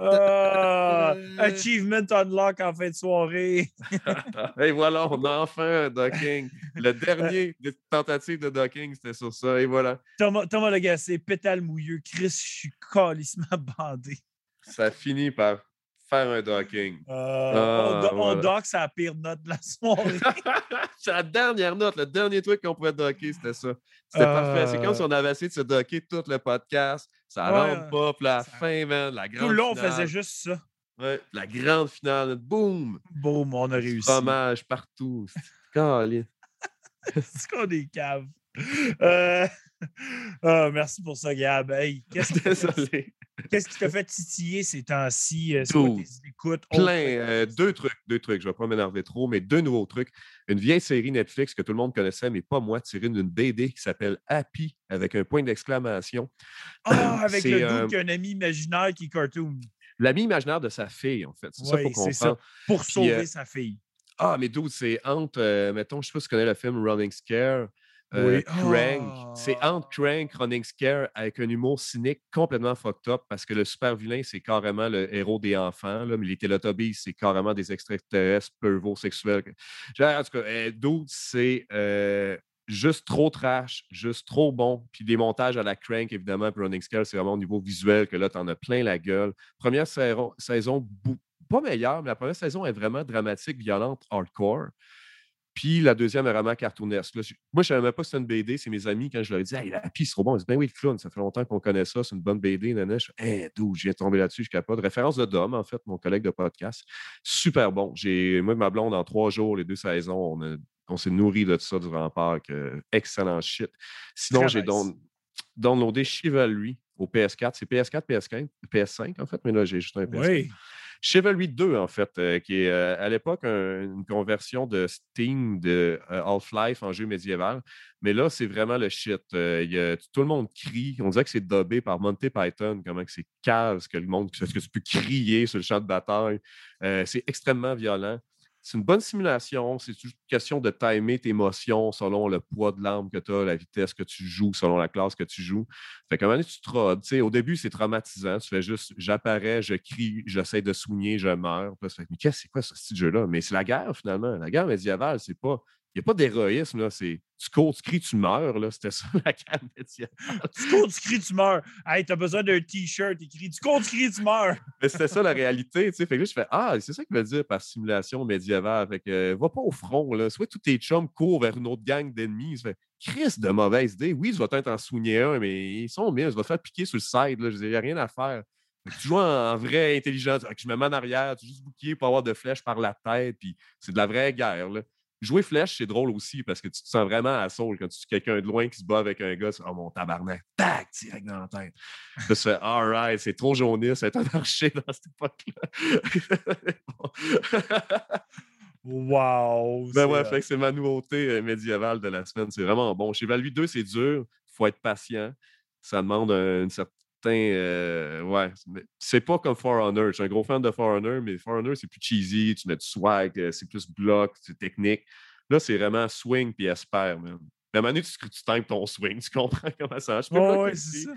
Ah, achievement unlock en fin de soirée. et voilà, on a enfin un docking. Le dernier des tentatives de docking, c'était sur ça. Et voilà. Thomas, Thomas Lagacé, pétale mouilleux. Chris, je suis calissement bandé. Ça finit par faire un docking. Euh, ah, on, dock, c'est la pire note de la soirée. c'est la dernière note, le dernier truc qu'on pouvait docker, c'était ça. C'était parfait. C'est comme si on avait essayé de se docker tout le podcast. Ça ne rentre pas. Puis la fin, man, la grande. Tout le long, on faisait juste ça. Ouais, la grande finale, boum! Boum, on a réussi. Fromage partout. C'est qu'on est cave. Euh... Ah, merci pour ça, Gab. Hey, qu'est-ce Désolé. Qu'est-ce qui t'a fait titiller ces temps-ci? Euh, écoutes? Plein. Euh, deux trucs. Deux trucs. Je ne vais pas m'énerver trop, mais deux nouveaux trucs. Une vieille série Netflix que tout le monde connaissait, mais pas moi, tirée d'une BD qui s'appelle Happy avec un point d'exclamation. Ah, avec le doute euh, qu'il y a un ami imaginaire qui cartoon. L'ami imaginaire de sa fille, en fait. C'est ça pour comprendre. Pour sauver sa fille. Ah, mais d'où c'est entre, mettons, je ne sais pas si tu connais le film Running Scare. Euh, Crank. C'est ah! entre Crank, Running Scare avec un humour cynique complètement fucked up parce que le super vilain, c'est carrément le héros des enfants. Là, mais les Teletubbies, c'est carrément des extraterrestres pervos-sexuels. En tout cas, eh, d'autres, c'est euh, juste trop trash, juste trop bon. Puis des montages à la Crank, évidemment, puis Running Scare, c'est vraiment au niveau visuel que là, tu en as plein la gueule. Première saison, saison pas meilleure, mais la première saison est vraiment dramatique, violente, hardcore. Puis la deuxième est vraiment cartoonesque. moi, je ne savais même pas que c'était une BD. C'est mes amis, quand je leur ai dit, hey, la piste, c'est trop bon. Ils disent, ben oui, le clown, ça fait longtemps qu'on connaît ça. C'est une bonne BD. Nana. Je hey, d'où? Je viens de tomber là-dessus, je capote. Référence de Dom, en fait, mon collègue de podcast. Super bon. J'ai, moi, ma blonde, en trois jours, les deux saisons, on, s'est nourri de ça durant le parc. excellent shit. Sinon, j'ai downloadé Chivalry au PS4. C'est PS4, PS5, PS5 en fait, mais là, j'ai juste un PS4. Oui. Chivalry 2, en fait, euh, qui est euh, à l'époque un- une conversion de Steam de euh, Half-Life en jeu médiéval. Mais là, c'est vraiment le shit. Y a- tout le monde crie. On dirait que c'est dubbé par Monty Python, comment c'est cave ce que le monde. ce que tu peux crier sur le champ de bataille. C'est extrêmement violent. C'est une bonne simulation. C'est juste une question de timer tes émotions selon le poids de l'arme que tu as, la vitesse que tu joues, selon la classe que tu joues. Fait donné, tu te Au début, c'est traumatisant. Tu fais juste, j'apparais, je crie, j'essaie de soigner, je meurs. Puis fais, mais qu'est-ce que c'est quoi ce petit jeu-là? Mais c'est la guerre, finalement. La guerre médiévale, c'est pas. Il n'y a pas d'héroïsme, là. C'est tu cours, tu cries, tu meurs, là. C'était ça, la guerre médiévale. Tu cours, tu cries, tu meurs. Hey, t'as besoin d'un t-shirt écrit Tu cours, tu cries, tu meurs. Mais c'était ça la réalité, tu sais. Fait que là, je fais Ah, c'est ça qu'il veut dire par simulation médiévale. Fait que euh, va pas au front, là. Soit tous tes chums courent vers une autre gang d'ennemis. Ça fait Chris de mauvaise idée. Oui, je vais peut-être en soigner un, mais ils sont bien. Je vais te faire piquer sur le side, là. Je n'y a rien à faire. Tu joues en, vraie intelligence. Je me mets en arrière, tu juste bouclier pour avoir de flèches par la tête, puis c'est de la vraie guerre, là. Jouer flèche, c'est drôle aussi parce que tu te sens vraiment à saule quand tu es quelqu'un de loin qui se bat avec un gars. c'est, Oh mon tabarnak, tac, direct dans la tête. Tu fais, alright, c'est trop jaunisse, être un archer dans cette époque-là. Wow. ben ouais, c'est, fait que c'est ma nouveauté euh, médiévale de la semaine. C'est vraiment bon. Chez Value 2, c'est dur. Il faut être patient. Ça demande un, une certain. Euh, ouais, c'est pas comme For Honor. Je suis un gros fan de For Honor, mais For Honor, c'est plus cheesy. Tu mets du swag, euh, c'est plus bloc, c'est technique. Là, c'est vraiment swing puis espère, man. Mais à un moment donné, tu, tu times ton swing, tu comprends comment ça marche. Ouais, ça.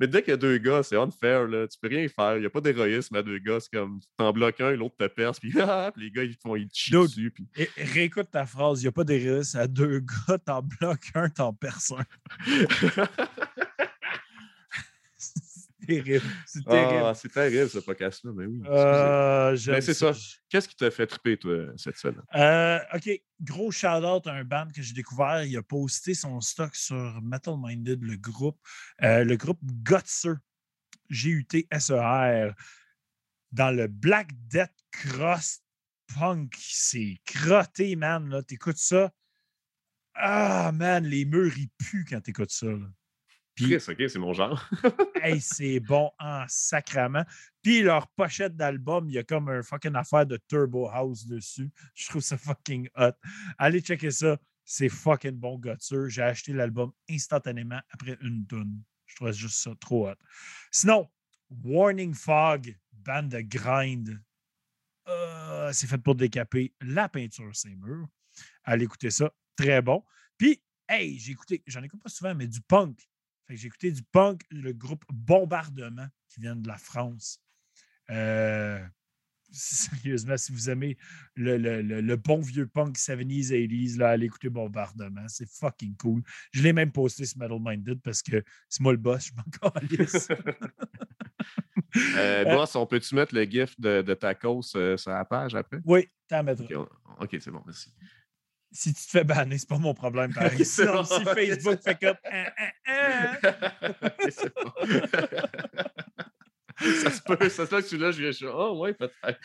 Mais dès qu'il y a deux gars, c'est unfair, là. Tu peux rien faire. Il n'y a pas d'héroïsme à deux gars. C'est comme, tu t'en bloques un, l'autre te perce, puis ah, puis les gars, ils te font, ils te dessus. Puis... Et, réécoute ta phrase. Il n'y a pas risque. À deux gars, t'en bloques un, t'en perces un. C'est terrible. C'est terrible. ah, c'est terrible, ce podcast-là. Mais oui. excusez. Euh, j'aime Mais c'est ça. Qu'est-ce qui t'a fait triper, toi, cette semaine? Euh, OK, gros shout-out à un band que j'ai découvert. Il a posté son stock sur Metal Minded, le groupe. Euh, le groupe Gutser, G-U-T-S-E-R, dans le Black Death Cross Punk. C'est crotté, man. Là. T'écoutes ça? Ah, man, les murs, ils puent quand t'écoutes ça. là. Puis- Chris, ok, c'est mon genre. Hey, c'est bon en sacrament. Puis leur pochette d'album, il y a comme un fucking affaire de Turbo House dessus. Je trouve ça fucking hot. Allez checker ça. C'est fucking bon, Gutser. J'ai acheté l'album instantanément après une tonne. Je trouve juste ça trop hot. Sinon, Warning Fog, bande de grind. Euh, c'est fait pour décaper la peinture, ces murs. Allez écouter ça. Très bon. Puis, hey, j'ai écouté, j'en écoute pas souvent, mais du punk. J'ai écouté du punk, le groupe Bombardement, qui vient de la France. Euh, sérieusement, si vous aimez le, le- le- le bon vieux punk 70s, 80s, là, allez écouter Bombardement. C'est fucking cool. Je l'ai même posté sur Metal Minded parce que c'est moi le boss, je m'en calisse. Euh, boss, on peut-tu mettre le gif de, de tacos euh, sur la page après? Oui, t'en mettras. Ok, c'est bon, merci. Si tu te fais banner, c'est pas mon problème. Sinon, bon. si Facebook fait comme. Ok, c'est bon. ça se peut, ça se peut que tu l'as, je suis Oh, ouais, peut-être.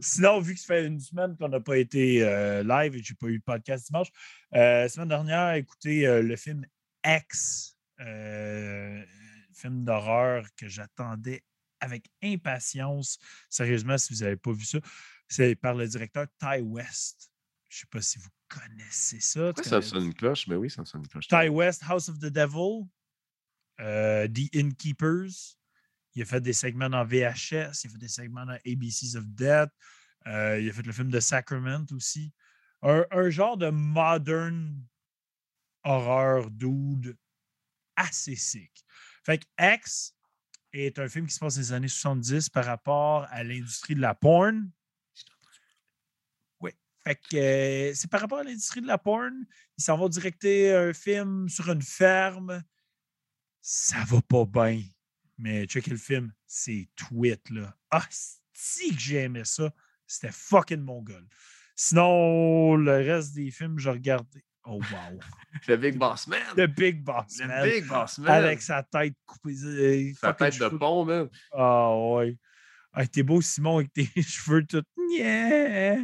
Sinon, vu que ça fait une semaine qu'on n'a pas été euh, live et que je n'ai pas eu de podcast dimanche, euh, semaine dernière, écoutez euh, le film X, film d'horreur que j'attendais avec impatience. Sérieusement, si vous n'avez pas vu ça, c'est par le directeur Ty West. Je ne sais pas si vous connaissez ça. Pourquoi ça sonne une cloche? Mais oui, ça me sonne une cloche. Ty West, House of the Devil, euh, The Innkeepers. Il a fait des segments dans VHS, il a fait des segments dans ABCs of Death. euh, il a fait le film de Sacrament aussi. Un, un genre de modern horreur dude assez sick. Fait que X est un film qui se passe dans les années 70 par rapport à l'industrie de la porn. Fait que euh, c'est par rapport à l'industrie de la porn. Ils s'en vont directer un film sur une ferme. Ça va pas bien. Mais checker le film, c'est tweet, là. Ah, si que j'aimais ça. C'était fucking mongol. Sinon, le reste des films, je regardais. Oh, wow. Le Big Boss Man. The Big Boss, Le man. Big Boss Man. Avec sa tête coupée. euh, sa tête de pont, man. Ah, ouais. Ah, t'es beau, Simon, avec tes cheveux tout. Yeah.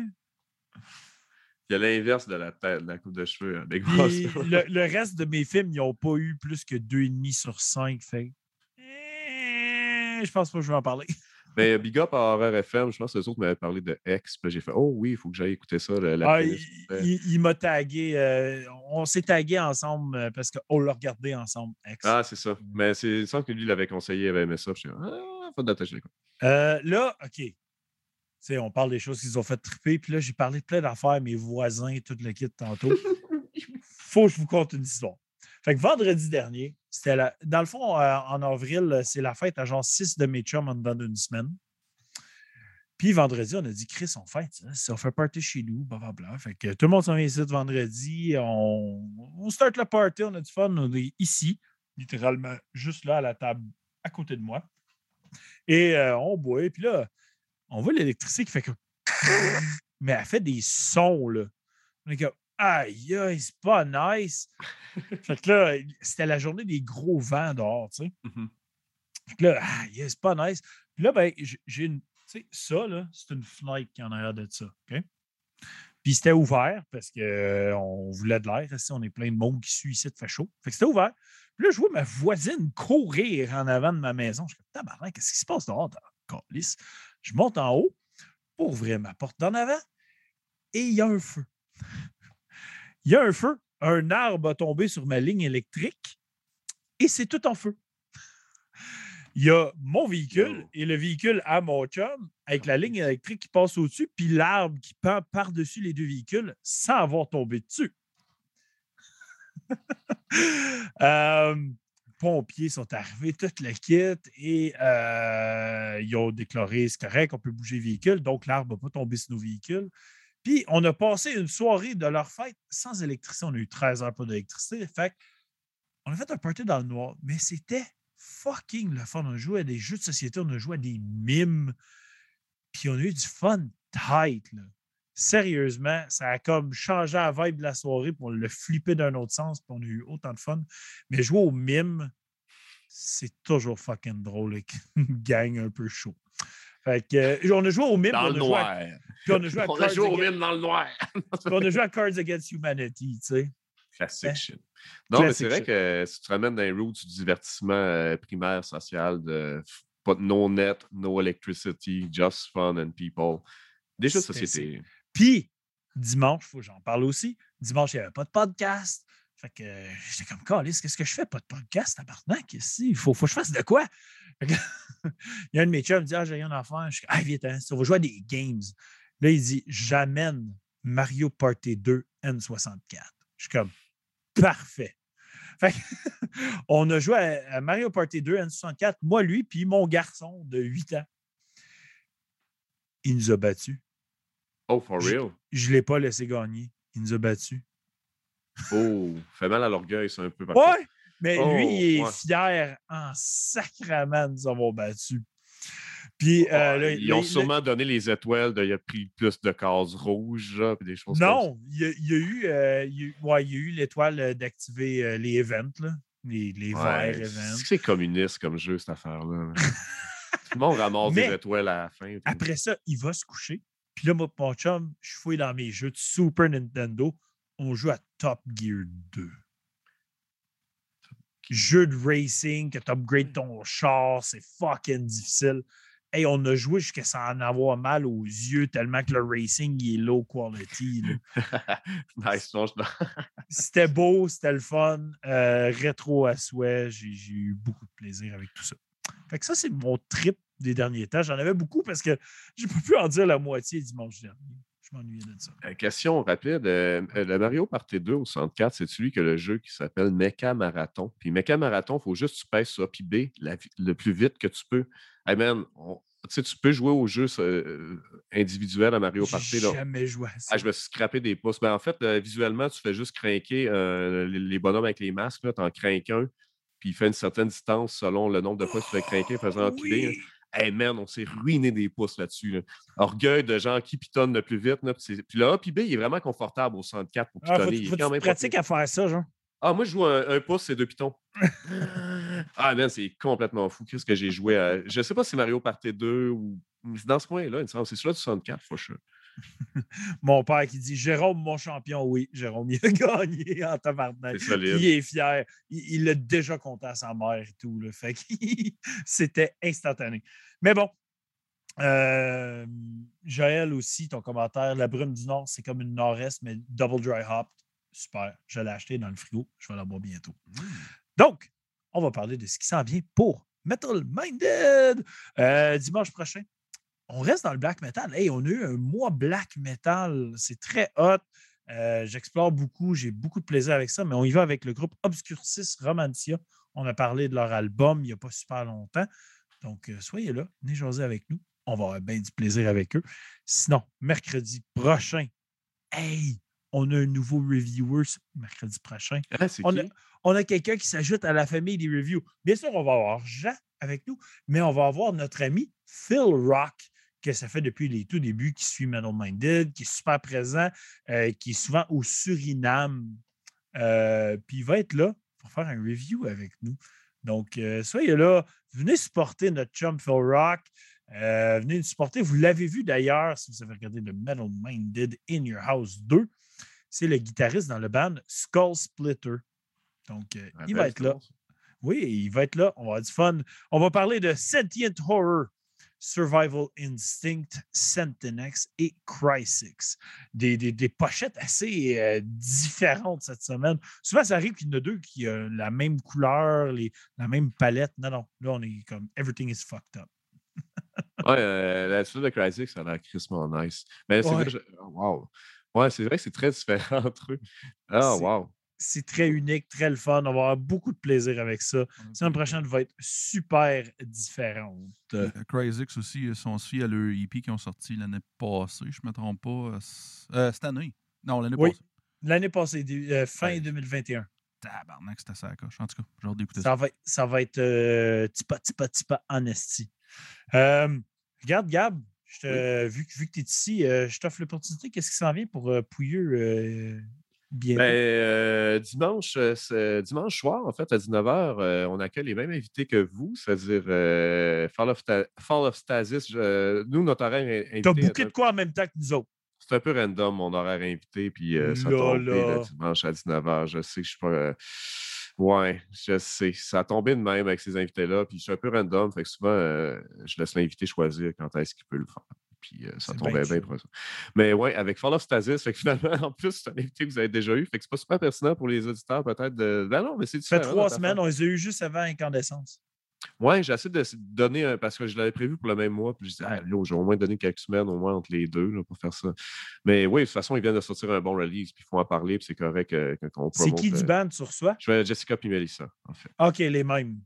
Il y a l'inverse de la tête, de la coupe de cheveux. Puis le, le reste de mes films, ils n'ont pas eu plus que 2,5 sur 5. Fait eh, je pense pas que je vais en parler. Mais Big Up à Horror FM, je pense que les autres m'avaient parlé de X. Puis j'ai fait Oh oui, il faut que j'aille écouter ça. la Ah, il il- il m'a tagué. euh, on s'est tagué ensemble euh, parce qu'on l'a regardé ensemble. Ex. Ah, c'est ça. Mais c'est semble que lui, l'avait conseillé, il avait aimé ça. J'ai dit, Ah, faut d'attacher Euh, là, OK. On parle des choses qu'ils ont fait triper. Puis là, j'ai parlé de plein d'affaires, mes voisins, tout le kit tantôt. Faut que je vous conte une histoire. Fait que vendredi dernier, c'était la... dans le fond, euh, en avril, c'est la fête à genre 6 de mes chums en dedans d'une semaine. Puis vendredi, on a dit, Chris, on fête ça. Si on fait party chez nous, blablabla. Fait que tout le monde s'en vient ici vendredi. On... on start le party, on a du fun. On est ici, littéralement, juste là à la table à côté de moi. Et euh, on boit. Puis là, on voit l'électricité qui fait que. Mais elle fait des sons, là. On est comme, aïe, aïe, c'est pas nice. fait que là, c'était la journée des gros vents dehors, tu sais. Mhm. Fait que là, aïe, c'est pas nice. Puis là, ben, j'ai une. Tu sais, ça, là, c'est une fenêtre qui en a l'air de ça. OK? Puis c'était ouvert parce qu'on voulait de l'air. On est plein de monde qui suit ici, il fait chaud. Fait que c'était ouvert. Puis là, je vois ma voisine courir en avant de ma maison. Je suis comme, tabarnak, qu'est-ce qui se passe dehors? dans? Je monte en haut pour ouvrir ma porte d'en avant et il y a un feu. Il y a un feu. Un arbre a tombé sur ma ligne électrique et c'est tout en feu. Il y a mon véhicule et le véhicule à mon chum avec la ligne électrique qui passe au-dessus, puis l'arbre qui pend par-dessus les deux véhicules sans avoir tombé dessus. Euh, pompiers sont arrivés, tout le kit, et euh, ils ont déclaré c'est correct, on peut bouger le véhicule, donc l'arbre n'a pas tombé sur nos véhicules. Puis on a passé une soirée de leur fête sans électricité. On a eu 13 heures pas d'électricité. Fait on a fait un party dans le noir, mais c'était fucking le fun. On a joué à des jeux de société, on a joué à des mimes, puis on a eu du fun tight. Là. Sérieusement, ça a comme changé la vibe de la soirée, puis on l'a flippé d'un autre sens, puis on a eu autant de fun. Mais jouer au mime, c'est toujours fucking drôle avec une gang un peu chaud. Fait que, euh, on a joué au mime, Dans le à, noir. puis on a joué à On a Cards joué au Against- mime dans le noir. puis on a joué à Cards Against Humanity, tu sais. Classic Hein? shit. Non, mais c'est vrai shit. que si tu te ramènes dans les roots du divertissement euh, primaire, social, de pas no net, no electricity, just fun and people. Des jeux de société. Puis, dimanche, faut que j'en parle aussi. Dimanche, il n'y avait pas de podcast. Fait que euh, j'étais comme, Calice, qu'est-ce que je fais? Pas de podcast, tabarnak, ici. Il faut, faut que je fasse de quoi? Il y a un de mes chums qui me dit, ah, j'ai rien à faire. Je suis ah, viens, t'en, on va jouer à des games. Là, il dit, j'amène Mario Party 2 N64. Je suis comme, parfait. Fait que, on a joué à, à Mario Party 2 N64, moi, lui, puis mon garçon de 8 ans. Il nous a battus. Oh, for real? Je ne l'ai pas laissé gagner. Il nous a battus. Oh, fait mal à l'orgueil, c'est un peu. par contre. Ouais, mais Oh, lui, il est ouais. fier en sacrament de nous avoir battus. Puis, euh, là, ils ont là- sûrement donné les étoiles de il a pris plus de cases rouges, des choses comme ça. non, il y a, eu, euh, il y a eu- ouais, il y a eu l'étoile euh, d'activer euh, les events, là, les, les Ouais, verts c'est- events. C'est communiste comme jeu, cette affaire-là. Tout le monde ramasse Mais- des étoiles à la fin. Après ça, il va se coucher. Puis là, moi, mon chum, je fouille dans mes jeux de Super Nintendo. On joue à Top Gear 2. Jeu de racing, que tu upgrades ton char, c'est fucking difficile. Hey, on a joué jusqu'à s'en avoir mal aux yeux tellement que le racing il est low quality. nice, C'était beau, c'était le fun. euh, rétro à souhait. J'ai j'ai eu beaucoup de plaisir avec tout ça. Fait que ça, c'est mon trip des derniers temps. J'en avais beaucoup parce que j'ai pas pu en dire la moitié dimanche dernier. Je m'ennuyais de ça. Euh, Question rapide. euh, euh, le Mario Party 2 au 64, c'est celui que le jeu qui s'appelle Mecha Marathon? Puis Mecha Marathon, il faut juste que tu pèses sur A puis B la vi- le plus vite que tu peux. Hey man, on- tu sais, tu peux jouer au jeu euh, individuel à Mario Party. J'ai jamais joué à ça. Ah, je me suis scrappé des pouces. Ben, en fait, euh, visuellement, tu fais juste craquer les, les bonhommes avec les masques. Tu en craques un, puis il fait une certaine distance selon le nombre de fois que tu fais craquer faisant empiler. Oui. Hey man, on s'est ruiné des pouces là-dessus. là. Orgueil de gens qui pitonnent le plus vite. Là, puis le A puis B, il est vraiment confortable au 64 pour Ah, faut, pitonner. il est faut quand que tu même pire. à faire ça, genre? Ah, moi, je joue un, un pouce, c'est deux pitons. ah, man, c'est complètement fou. Qu'est-ce que j'ai joué à. Je sais pas si Mario Party 2 ou. C'est dans ce coin-là, il me semble. C'est celui-là du 64, for sure. mon père qui dit Jérôme, mon champion, oui, Jérôme, il a gagné en tabarnak. Il est fier. Il l'a déjà compté à sa mère et tout. Là. Fait que c'était instantané. Mais bon. euh, Joël aussi, ton commentaire, la brume du Nord, c'est comme une Nord-Est, mais double dry hop. Super. Je l'ai acheté dans le frigo. Je vais la boire bientôt. Donc, on va parler de ce qui s'en vient pour Metal Minded. Euh, dimanche prochain, on reste dans le black metal. Hey, on a eu un mois black metal. C'est très hot. Euh, J'explore beaucoup. J'ai beaucoup de plaisir avec ça, mais on y va avec le groupe Obscurcis Romantia. On a parlé de leur album il n'y a pas super longtemps. Donc, euh, soyez là, venez jaser avec nous. On va avoir bien du plaisir avec eux. Sinon, mercredi prochain, hey, on a un nouveau reviewer mercredi prochain. Ah, a, on a quelqu'un qui s'ajoute à la famille des reviews. Bien sûr, on va avoir Jean avec nous, mais on va avoir notre ami Phil Rock, que ça fait depuis les tout débuts, qui suit Metal Minded, qui est super présent, euh, qui est souvent au Suriname. Euh, puis il va être là pour faire un review avec nous. Donc, euh, soyez là, venez supporter notre chum Phil Rock. Venez nous supporter. Vous l'avez vu d'ailleurs, si vous avez regardé le Metal Minded In Your House 2. C'est le guitariste dans le band Skull Splitter. Donc, il va être là. Oui, il va être là. On va avoir du fun. On va parler de Sentient Horror, Survival Instinct, Sentinex et Crysis. Des, des- des pochettes assez euh, différentes cette semaine. Souvent, ça arrive qu'il y en a deux qui ont la même couleur, les- la même palette. Non, non. Là, on est comme everything is fucked up. Ouais, euh, la suite de Crysis, ça a l'air crissement nice. Mais c'est Ouais. vrai, je- oh, wow. Ouais, c'est vrai que c'est très différent entre eux. Ah, C'est- wow. C'est très unique, très le fun. On va avoir beaucoup de plaisir avec ça. La semaine prochaine va être super différente. Euh, Cryzix aussi, si on se fie à leur EP qui ont sorti l'année passée, je ne me trompe pas. euh, euh, cette année. Non, l'année Oui. passée. L'année passée, euh, fin Ouais. 2021. Tabarnak, c'était ça la coche. En tout cas, j'ai hâte d'écouter ça. Ça va être, ça va être euh, tipa, tipa, tipa en esti. Regarde, Gab, je te- vu, que- vu que tu es ici, je t'offre l'opportunité. Qu'est-ce qui s'en vient pour Pouilleux bientôt? Ben, euh, dimanche, euh, dimanche soir, en fait, à 19h, euh, on accueille les mêmes invités que vous, c'est-à-dire euh, Fall, of Fall of Stasis. Nous, notre horaire est T'as invité. bouqué de quoi en même temps que nous autres? C'est un peu random, mon horaire invité, puis ça là. le dimanche à 19h. Je sais que je suis pas. Ouais, je sais. Ça a tombé de même avec ces invités-là, puis je suis un peu random, fait que souvent, je laisse l'invité choisir quand est-ce qu'il peut le faire. Puis euh, ça tombait bien bien ça. Mais ouais, avec Fall of Stasis, fait que finalement, en plus, c'est un invité que vous avez déjà eu, fait que c'est pas super pertinent pour les auditeurs, peut-être. De... Ben non, mais c'est Ça fait trois semaines, on les a eu juste avant Incandescence. Ouais, j'ai essayé de donner un, parce que je l'avais prévu pour le même mois. Puis je disais, ah, là, j'ai au moins donné quelques semaines au moins entre les deux là, pour faire ça. Mais oui, de toute façon, ils viennent de sortir un bon release, puis il faut en parler, puis c'est correct euh, qu'on C'est qui du band tu reçois? Je fais Jessica puis Melissa, en fait. OK, les mêmes.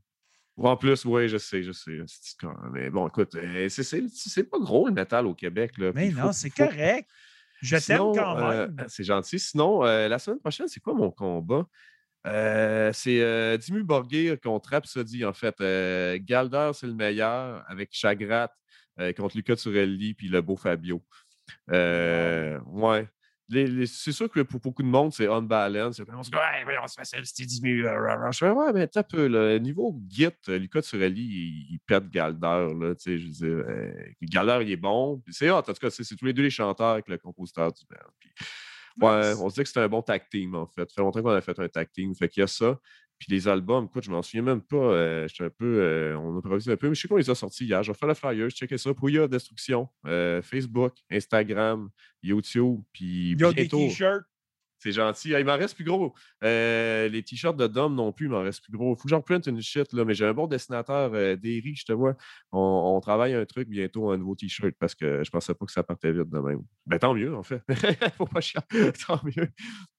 En plus, oui, je sais, je sais. Mais bon, écoute, euh, c'est- pas gros le métal au Québec. Là, Mais non, c'est faut- correct. Je t'aime quand euh, même. c'est gentil. Sinon, euh, la semaine prochaine, c'est quoi mon combat? Euh, c'est Dimmu Borgir contre Rhapsody, en fait. Galder, c'est le meilleur, avec Chagrat contre Luca Turelli puis le beau Fabio. Ouais. C'est sûr que pour beaucoup de monde, c'est on balance. On se dit, ouais, voyons, c'est facile, c'était euh. Je fais, ouais, mais t'as peu. Là. Niveau Git, euh, Luca Turelli, il, il pète Galder. Là, tu sais, je veux dire, euh, Galder, il est bon. C'est hot, en tout cas, c'est c'est tous les deux les chanteurs avec le compositeur du band. Puis Ouais, Nice. on se dit que c'était un bon tag team, en fait. Ça fait longtemps qu'on a fait un tag team. Fait qu'il y a ça. Puis les albums, écoute, je m'en souviens même pas. euh, J'étais un peu. euh, on improvise un peu, mais je sais qu'on les a sortis hier. Je vais faire le flyer, je checkais ça. Pouya Destruction, euh, Facebook, Instagram, YouTube, puis ont des bientôt. t-shirts. C'est gentil. Ah, il m'en reste plus gros. Euh, les t-shirts de Dom non plus, il m'en reste plus gros. Il faut que j'en prenne une shit, là. Mais j'ai un bon dessinateur, Derry, je te vois. On, on travaille un truc bientôt, un nouveau t-shirt, parce que je pensais pas que ça partait vite de même. Ben tant mieux, en fait. faut pas chier. tant mieux.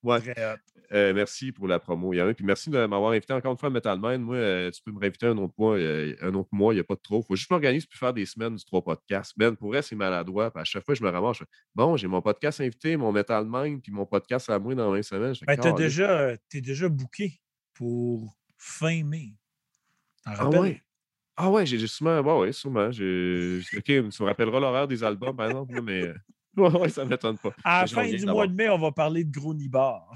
Ouais. Très hot. Euh, merci pour la promo, Yann. Puis merci de m'avoir invité encore une fois à Metal Man. Moi, euh, tu peux me réinviter un autre mois, euh, un autre mois, il n'y a pas de trop. Il faut juste m'organiser pour faire des semaines du trois podcasts. Ben, pour vrai, c'est maladroit. Puis à chaque fois, je me ramasse. je fais, bon, j'ai mon podcast invité, mon Metal Man, puis mon podcast à moi dans la même semaine. Ben, t'as Caliste. déjà, déjà booké pour fin mai. Ah ouais? Ah ouais, j'ai j'ai sûrement. Ouais, sûrement. OK, tu me rappelleras l'horaire des albums, par exemple, mais. Ouais, ouais, ça ne m'étonne pas. À la fin du mois de mai, on va parler de Gros Nibar.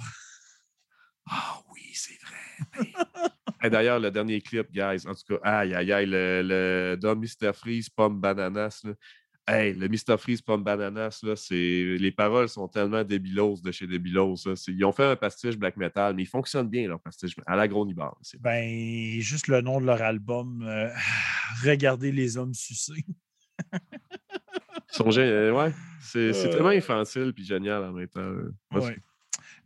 Ah oui, c'est vrai. Hey, D'ailleurs, le dernier clip, guys, en tout cas, aïe, aïe, aïe, le, le Dom Mr. Freeze, Pomme Bananas, là. Hey, le Mr. Freeze Pomme Bananas, là, c'est... les paroles sont tellement débilos de chez débilos. Ça. Ils ont fait un pastiche black metal, mais ils fonctionnent bien, leur pastiche, à la gros Nibar. Ben, juste le nom de leur album, euh, Regardez les hommes sucés. Euh, ouais, c'est, tellement infantile et génial en même temps.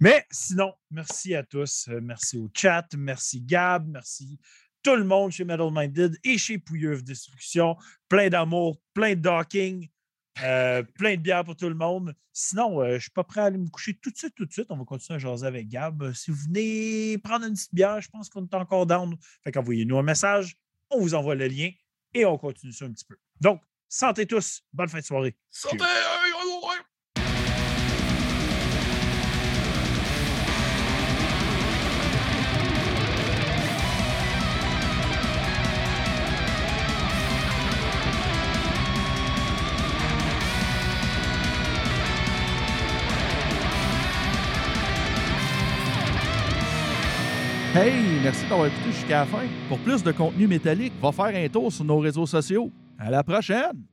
Mais sinon, merci à tous. Merci au chat. Merci Gab. Merci tout le monde chez Metal Minded et chez Pouilleuse Destruction. Plein d'amour, plein de docking, euh, plein de bière pour tout le monde. Sinon, euh, je ne suis pas prêt à aller me coucher tout de suite, tout de suite. On va continuer à jaser avec Gab. Si vous venez prendre une petite bière, je pense qu'on est encore down. Fait qu'envoyez-nous un message, on vous envoie le lien et on continue ça un petit peu. Donc, santé tous. Bonne fin de soirée. Santé! Hey, merci d'avoir écouté jusqu'à la fin. Pour plus de contenu métallique, va faire un tour sur nos réseaux sociaux. À la prochaine!